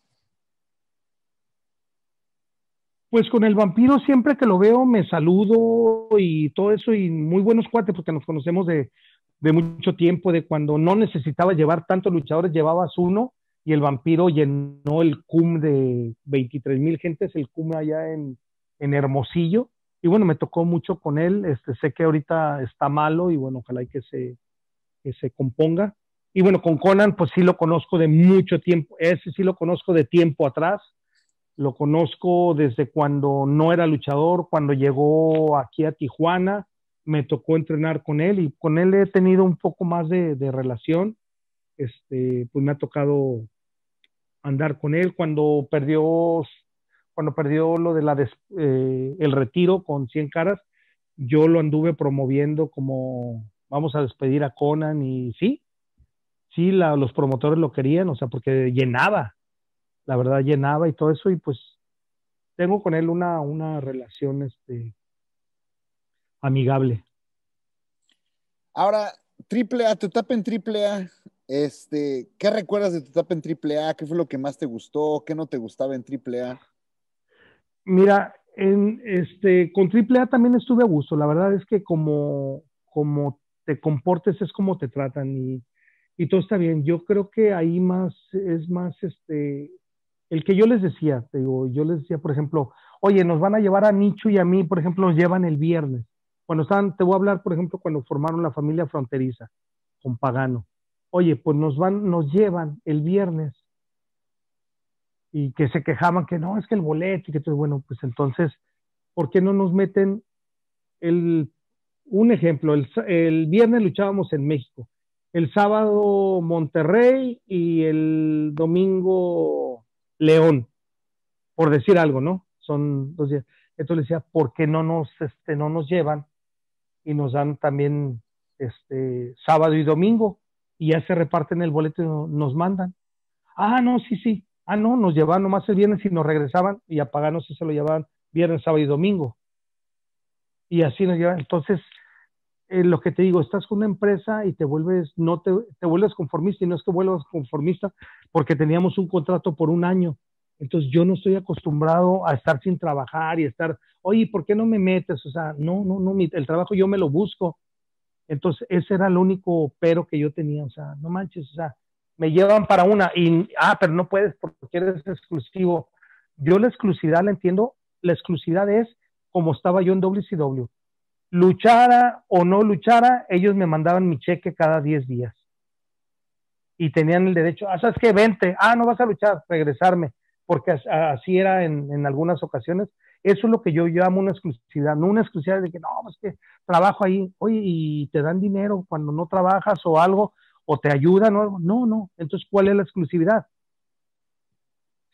Pues con el vampiro siempre que lo veo me saludo y todo eso y muy buenos cuates porque nos conocemos de, de mucho tiempo, de cuando no necesitaba llevar tantos luchadores, llevabas uno y el vampiro llenó el CUM de 23 mil gentes, el CUM allá en, en Hermosillo. Y bueno, me tocó mucho con él. Este, sé que ahorita está malo y bueno, ojalá y que se, que se componga. Y bueno, con Conan, pues sí lo conozco de mucho tiempo. Ese sí lo conozco de tiempo atrás. Lo conozco desde cuando no era luchador, cuando llegó aquí a Tijuana. Me tocó entrenar con él y con él he tenido un poco más de, relación. Este, pues me ha tocado andar con él cuando perdió cuando perdió lo de la eh, el retiro con 100 caras yo lo anduve promoviendo como vamos a despedir a Conan y sí sí la, los promotores lo querían o sea porque llenaba la verdad llenaba y todo eso y pues tengo con él una, una relación este amigable ahora triple A tu etapa en triple A este, ¿qué recuerdas de tu etapa en AAA? ¿Qué fue lo que más te gustó? ¿Qué no te gustaba en AAA? Mira, en este, con AAA también estuve a gusto. La verdad es que como, como te comportes es como te tratan y, y todo está bien. Yo creo que ahí más es más este el que yo les decía, te digo, yo les decía, por ejemplo, oye, nos van a llevar a Nicho y a mí, por ejemplo, nos llevan el viernes. Cuando estaban, te voy a hablar, por ejemplo, cuando formaron la familia fronteriza con Pagano. Oye, pues nos van, nos llevan el viernes y que se quejaban que no, es que el boleto y que todo, bueno, pues entonces, ¿por qué no nos meten el, un ejemplo, el, el viernes luchábamos en México, el sábado Monterrey y el domingo León, por decir algo, ¿no? Son dos días. Entonces decía, ¿por qué no nos, este, no nos llevan y nos dan también este, sábado y domingo? y ya se reparten el boleto y nos mandan. Ah, no, sí, sí. Ah, no, nos llevaban nomás el viernes y nos regresaban y a pagarnos se lo llevaban viernes, sábado y domingo. Y así nos llevan. Entonces, eh, lo que te digo, estás con una empresa y te vuelves, no te, te vuelves conformista y no es que vuelvas conformista porque teníamos un contrato por un año. Entonces yo no estoy acostumbrado a estar sin trabajar y estar, oye, ¿por qué no me metes? O sea, no, no, no, el trabajo yo me lo busco. Entonces, ese era el único pero que yo tenía, o sea, no manches, o sea, me llevan para una y, ah, pero no puedes porque eres exclusivo. Yo la exclusividad la entiendo, la exclusividad es como estaba yo en WCW. Luchara o no luchara, ellos me mandaban mi cheque cada 10 días. Y tenían el derecho, ah, ¿sabes qué? Vente, ah, no vas a luchar, regresarme, porque así era en, en algunas ocasiones. Eso es lo que yo llamo una exclusividad, no una exclusividad de que no, es que trabajo ahí, oye, y te dan dinero cuando no trabajas o algo, o te ayudan o algo. No, no. Entonces, ¿cuál es la exclusividad?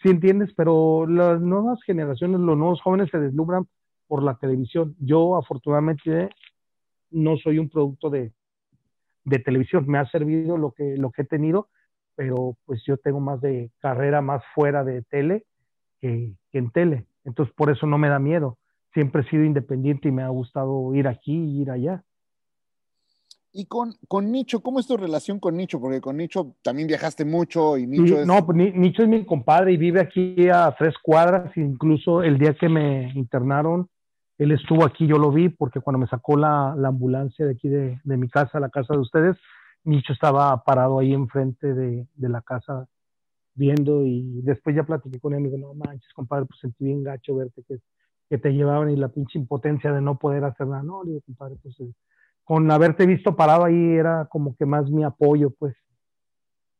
¿Sí entiendes? Pero las nuevas generaciones, los nuevos jóvenes se deslumbran por la televisión. Yo, afortunadamente, no soy un producto de, de televisión. Me ha servido lo que, lo que he tenido, pero pues yo tengo más de carrera más fuera de tele que, que en tele. Entonces, por eso no me da miedo. Siempre he sido independiente y me ha gustado ir aquí y ir allá. Y con, con Nicho, ¿cómo es tu relación con Nicho? Porque con Nicho también viajaste mucho y Nicho es... No, pues Nicho es mi compadre y vive aquí a tres cuadras. Incluso el día que me internaron, él estuvo aquí, yo lo vi, porque cuando me sacó la, la ambulancia de aquí de, mi casa la casa de ustedes, Nicho estaba parado ahí enfrente de, de la casa viendo y después ya platiqué con él me dijo, no manches, compadre, pues sentí bien gacho verte que, que te llevaban y la pinche impotencia de no poder hacer nada. No, digo, compadre, pues eh, con haberte visto parado ahí era como que más mi apoyo, pues.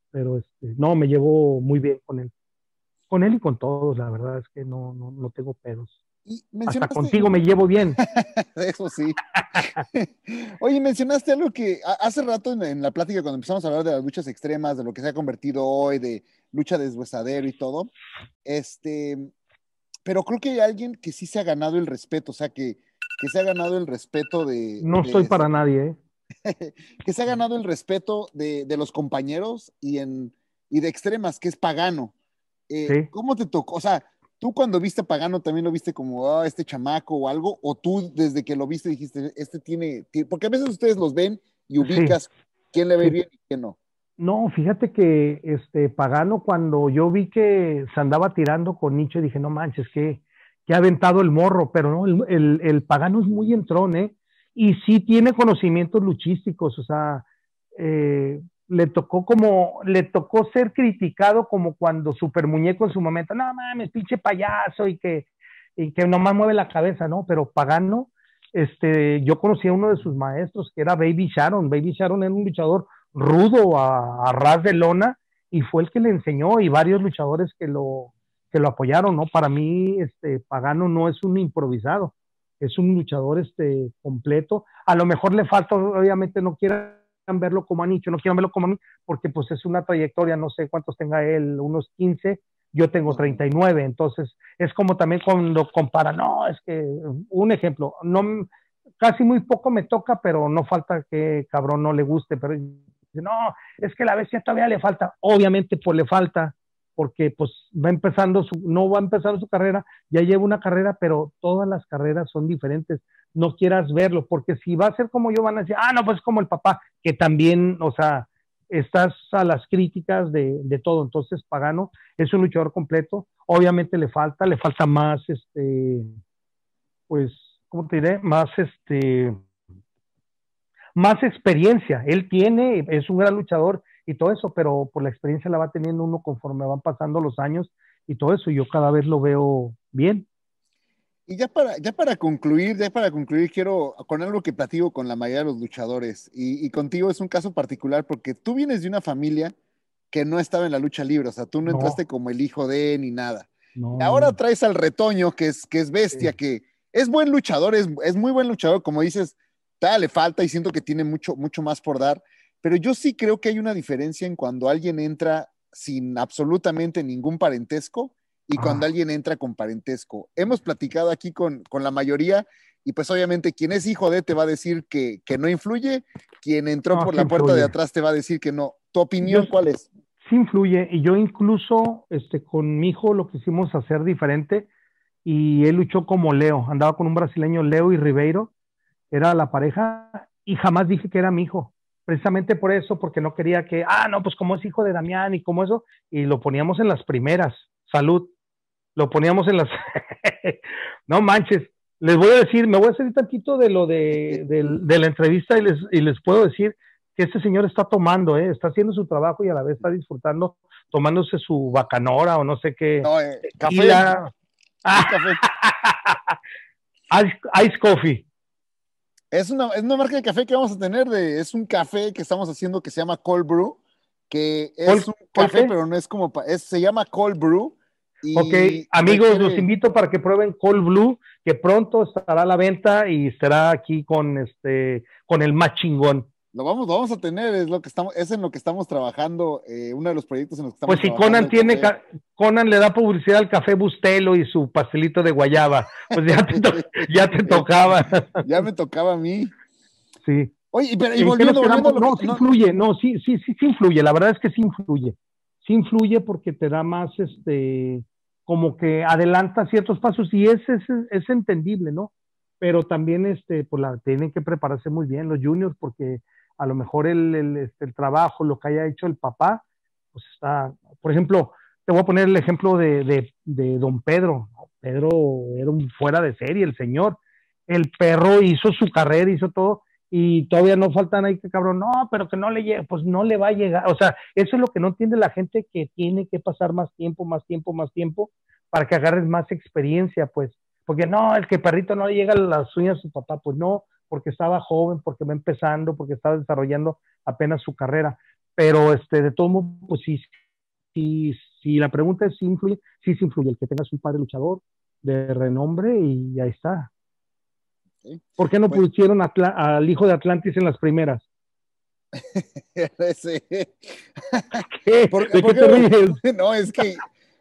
Pero este, no, me llevo muy bien con él. Con él y con todos, la verdad es que no, no, no tengo pedos. Hasta contigo me llevo bien. Eso sí. Oye, mencionaste algo que hace rato en, en, la plática, cuando empezamos a hablar de las luchas extremas, de lo que se ha convertido hoy, de lucha de deshuesadero y todo. Este, pero creo que hay alguien que sí se ha ganado el respeto, o sea, que, que se ha ganado el respeto de... No de, soy para nadie, ¿eh? que se ha ganado el respeto de, de, los compañeros y, en, y de extremas, que es Pagano. Eh, ¿Sí? ¿Cómo te tocó? O sea, ¿tú cuando viste a Pagano también lo viste como, oh, este chamaco o algo? ¿O tú desde que lo viste dijiste, este tiene, tiene... porque a veces ustedes los ven y ubicas sí. quién le ve sí. bien y quién no? No, fíjate que este Pagano, cuando yo vi que se andaba tirando con Nicho, dije, no manches, que, que ha aventado el morro, pero no, el, el, el, Pagano es muy entrón, ¿eh? Y sí tiene conocimientos luchísticos, o sea, eh, le tocó como, le tocó ser criticado como cuando Super Muñeco en su momento, no mames, pinche payaso y que, y que nomás mueve la cabeza, ¿no? Pero Pagano, este, yo conocí a uno de sus maestros que era Baby Sharon. Baby Sharon era un luchador rudo a, a ras de lona y fue el que le enseñó y varios luchadores que lo, que lo apoyaron, ¿no? Para mí, este, Pagano no es un improvisado, es un luchador, este, completo. A lo mejor le falta, obviamente no quieran verlo como Anicho, no quieran verlo como a mí, porque pues es una trayectoria, no sé cuántos tenga él, unos 15, yo tengo 39, entonces es como también cuando compara, no, es que un ejemplo, no, casi muy poco me toca, pero no falta que cabrón no le guste, pero no, es que la bestia todavía le falta, obviamente pues le falta, porque pues va empezando su, no va empezando su carrera, ya lleva una carrera, pero todas las carreras son diferentes, no quieras verlo, porque si va a ser como yo van a decir, ah, no, pues como el papá, que también, o sea, estás a las críticas de, de, todo. Entonces, Pagano es un luchador completo. Obviamente le falta, le falta más, este, pues, ¿cómo te diré? Más, este, más experiencia. Él tiene, es un gran luchador y todo eso, pero por la experiencia la va teniendo uno conforme van pasando los años y todo eso. Yo cada vez lo veo bien. Y ya para, ya para concluir, ya para concluir, quiero con algo que platico con la mayoría de los luchadores, y, y, contigo es un caso particular porque tú vienes de una familia que no estaba en la lucha libre, o sea, tú no, no. entraste como el hijo de ni nada. No. Ahora traes al retoño, que es, que es bestia, sí. que es buen luchador, es, es, muy buen luchador, como dices, todavía le falta y siento que tiene mucho, mucho más por dar, pero yo sí creo que hay una diferencia en cuando alguien entra sin absolutamente ningún parentesco y cuando ah. alguien entra con parentesco. Hemos platicado aquí con, con, la mayoría y pues obviamente quien es hijo de te va a decir que, que no influye, quien entró no, por la puerta influye. de atrás te va a decir que no. ¿Tu opinión yo, cuál es? Sí influye y yo incluso este, con mi hijo lo quisimos hacer diferente y él luchó como Leo, andaba con un brasileño Leo y Ribeiro, era la pareja y jamás dije que era mi hijo. Precisamente por eso, porque no quería que, ah, no, pues como es hijo de Damián y como eso, y lo poníamos en las primeras, salud, lo poníamos en las... no manches, les voy a decir, me voy a hacer tantito de lo de, de, de la entrevista y les, y les, puedo decir que este señor está tomando, ¿eh? está haciendo su trabajo y a la vez está disfrutando, tomándose su bacanora o no sé qué. No, eh, café. La... Ah. café. Ice, ice, coffee. Es una, es una marca de café que vamos a tener, de, es un café que estamos haciendo que se llama Cold Brew, que es un café, pero no es como, es, se llama Cold Brew y ok, amigos, requiere... los invito para que prueben Cold Blue, que pronto estará a la venta y estará aquí con este con el más chingón. Lo vamos, lo vamos a tener, es lo que estamos, es en lo que estamos trabajando, eh, uno de los proyectos en los que estamos Pues si Conan tiene, Conan le da publicidad al café Bustelo y su pastelito de guayaba, pues ya te, to ya te tocaba. ya me tocaba a mí. Sí. Oye, pero y volviendo, volviendo no, sí no, influye, no, sí, sí, sí, sí influye, la verdad es que sí influye. Sí influye porque te da más, este, como que adelanta ciertos pasos y es, es, es entendible, ¿no? Pero también este, pues la, tienen que prepararse muy bien los juniors porque a lo mejor el, el, este, el, trabajo, lo que haya hecho el papá, pues está, por ejemplo, te voy a poner el ejemplo de, de, don Pedro. Pedro era un fuera de serie, el señor. El perro hizo su carrera, hizo todo, y todavía no faltan ahí que cabrón, no, pero que no le llegue, pues no le va a llegar. O sea, eso es lo que no entiende la gente que tiene que pasar más tiempo, más tiempo, más tiempo para que agarres más experiencia, pues. Porque no, el que perrito no le llega a las uñas a su papá, pues no, porque estaba joven, porque va empezando, porque estaba desarrollando apenas su carrera. Pero este, de todo modo, pues sí, sí, la pregunta es si influye, sí, sí influye el que tengas un padre luchador de renombre y ahí está. ¿Por qué no pues, pusieron al hijo de Atlantis en las primeras? sí. ¿Qué? ¿Por, ¿De qué te ríes? No, es que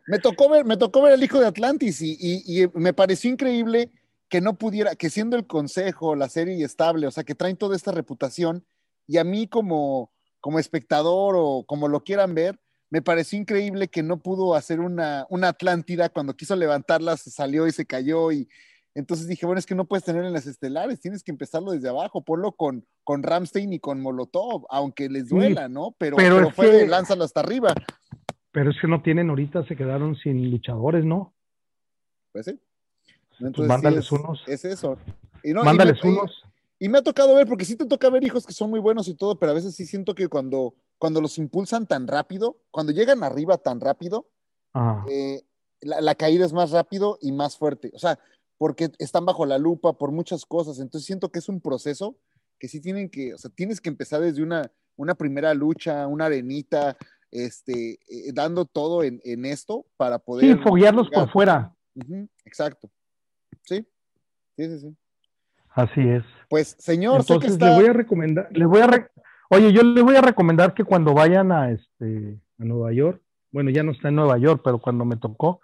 me tocó ver, me tocó ver el hijo de Atlantis y, y, y, me pareció increíble que no pudiera, que siendo el consejo, la serie estable, o sea, que traen toda esta reputación y a mí como, como espectador o como lo quieran ver, me pareció increíble que no pudo hacer una, una Atlántida cuando quiso levantarla, se salió y se cayó y, entonces dije, bueno, es que no puedes tener en las estelares, tienes que empezarlo desde abajo, ponlo con, con Ramstein y con Molotov, aunque les duela, ¿no? Pero, pero, pero fue que, de lánzalo hasta arriba. Pero es que no tienen ahorita, se quedaron sin luchadores, ¿no? Pues sí. Pues Entonces, mándales sí es, unos. Es eso. Y no, mándales y me, unos. Y, y, me ha tocado ver, porque sí te toca ver hijos que son muy buenos y todo, pero a veces sí siento que cuando cuando los impulsan tan rápido, cuando llegan arriba tan rápido, eh, la, la, caída es más rápido y más fuerte. O sea, porque están bajo la lupa por muchas cosas. Entonces siento que es un proceso que sí tienen que, o sea, tienes que empezar desde una, una primera lucha, una arenita, este, eh, dando todo en, en, esto para poder. Sí, foguearlos por fuera. exacto. Sí, sí, sí, sí. Así es. Pues, señor, entonces le voy a recomendar, le voy a oye, yo le voy a recomendar que cuando vayan a este a Nueva York, bueno, ya no está en Nueva York, pero cuando me tocó,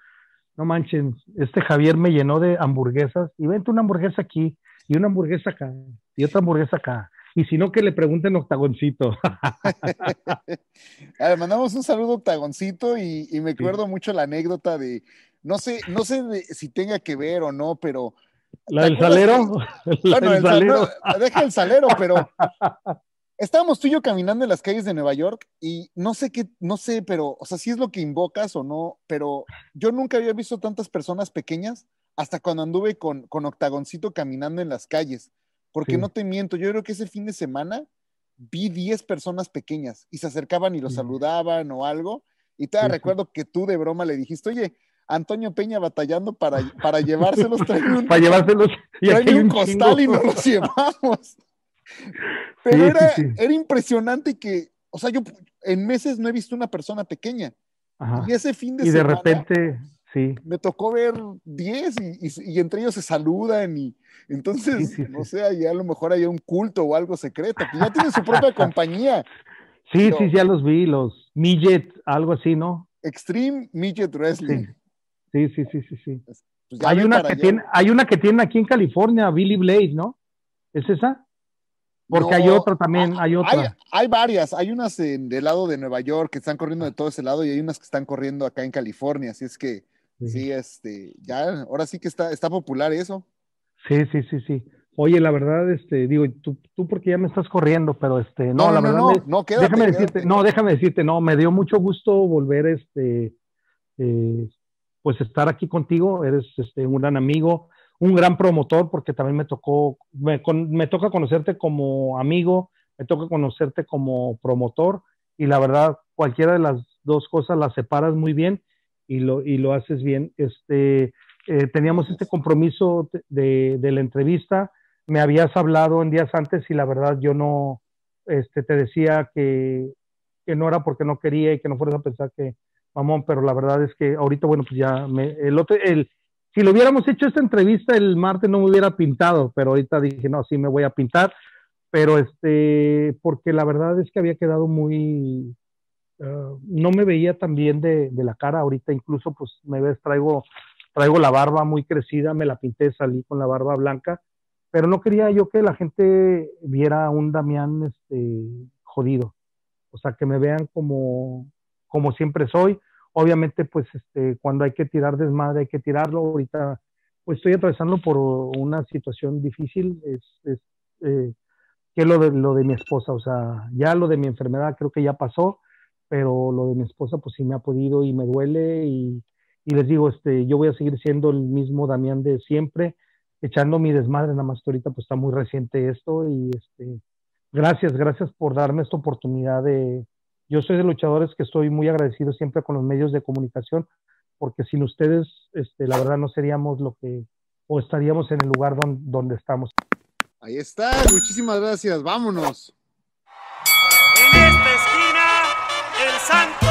no manchen, este Javier me llenó de hamburguesas y vente una hamburguesa aquí y una hamburguesa acá y otra hamburguesa acá. Y si no, que le pregunten Octagoncito. Le mandamos un saludo Octagoncito y, me acuerdo mucho la anécdota de, no sé, no sé si tenga que ver o no, pero... ¿La del salero? bueno, el salero. deja el salero, pero estábamos tú y yo caminando en las calles de Nueva York y no sé qué, no sé, pero, o sea, si es lo que invocas o no, pero yo nunca había visto tantas personas pequeñas hasta cuando anduve con, con Octagoncito caminando en las calles. Porque no te miento, yo creo que ese fin de semana vi 10 personas pequeñas y se acercaban y lo saludaban o algo. Y te recuerdo que tú de broma le dijiste, oye, Antonio Peña batallando para, para llevárselos, un, para llevárselos y un, un costal y nos los llevamos. Pero era, era impresionante que, o sea, yo en meses no he visto una persona pequeña. Y ese fin de semana. Y de repente, sí. Me tocó ver 10 y, entre ellos se saludan y entonces, no sé, ya a lo mejor hay un culto o algo secreto, que ya tienen su propia compañía. Sí, sí, ya los vi, los Midget, algo así, ¿no? Extreme Midget Wrestling. Sí, sí, sí, sí, sí. Pues hay, una que tiene, hay una que tiene aquí en California, Billy Blade, ¿no? ¿Es esa? Porque hay otra también, hay, otra. Hay, varias, hay unas en, del lado de Nueva York que están corriendo de todo ese lado y hay unas que están corriendo acá en California, así es que sí, este, ya, ahora sí que está, está popular eso. Sí, sí, sí, sí. Oye, la verdad, este, digo, tú, tú porque ya me estás corriendo, pero este, no, la verdad, no, déjame decirte, no, déjame decirte, no, me dio mucho gusto volver, este, eh, pues estar aquí contigo, eres este, un gran amigo, un gran promotor, porque también me tocó, me, me toca conocerte como amigo, me toca conocerte como promotor, y la verdad, cualquiera de las dos cosas las separas muy bien y lo, y lo haces bien. Este, eh, teníamos este compromiso de, de, la entrevista, me habías hablado en días antes y la verdad yo no, este, te decía que, que no era porque no quería y que no fueras a pensar que, mamón, pero la verdad es que ahorita, bueno, pues ya, me, el otro, el, si lo hubiéramos hecho esta entrevista el martes no me hubiera pintado, pero ahorita dije, no, sí me voy a pintar, pero este, porque la verdad es que había quedado muy, uh, no me veía tan bien de, de, la cara, ahorita incluso pues me ves, traigo traigo la barba muy crecida, me la pinté, salí con la barba blanca, pero no quería yo que la gente viera un Damián este, jodido, o sea, que me vean como, como siempre soy. Obviamente, pues este, cuando hay que tirar desmadre, hay que tirarlo. Ahorita, pues estoy atravesando por una situación difícil, es, es eh, que lo de, lo de mi esposa, o sea, ya lo de mi enfermedad creo que ya pasó, pero lo de mi esposa, pues sí me ha podido y me duele y les digo, este, yo voy a seguir siendo el mismo Damián de siempre, echando mi desmadre, nada más ahorita pues está muy reciente esto y este, gracias, gracias por darme esta oportunidad de, yo soy de luchadores que estoy muy agradecido siempre con los medios de comunicación, porque sin ustedes, este, la verdad no seríamos lo que, o estaríamos en el lugar donde, donde estamos. Ahí está, muchísimas gracias, vámonos. En esta esquina, el santo.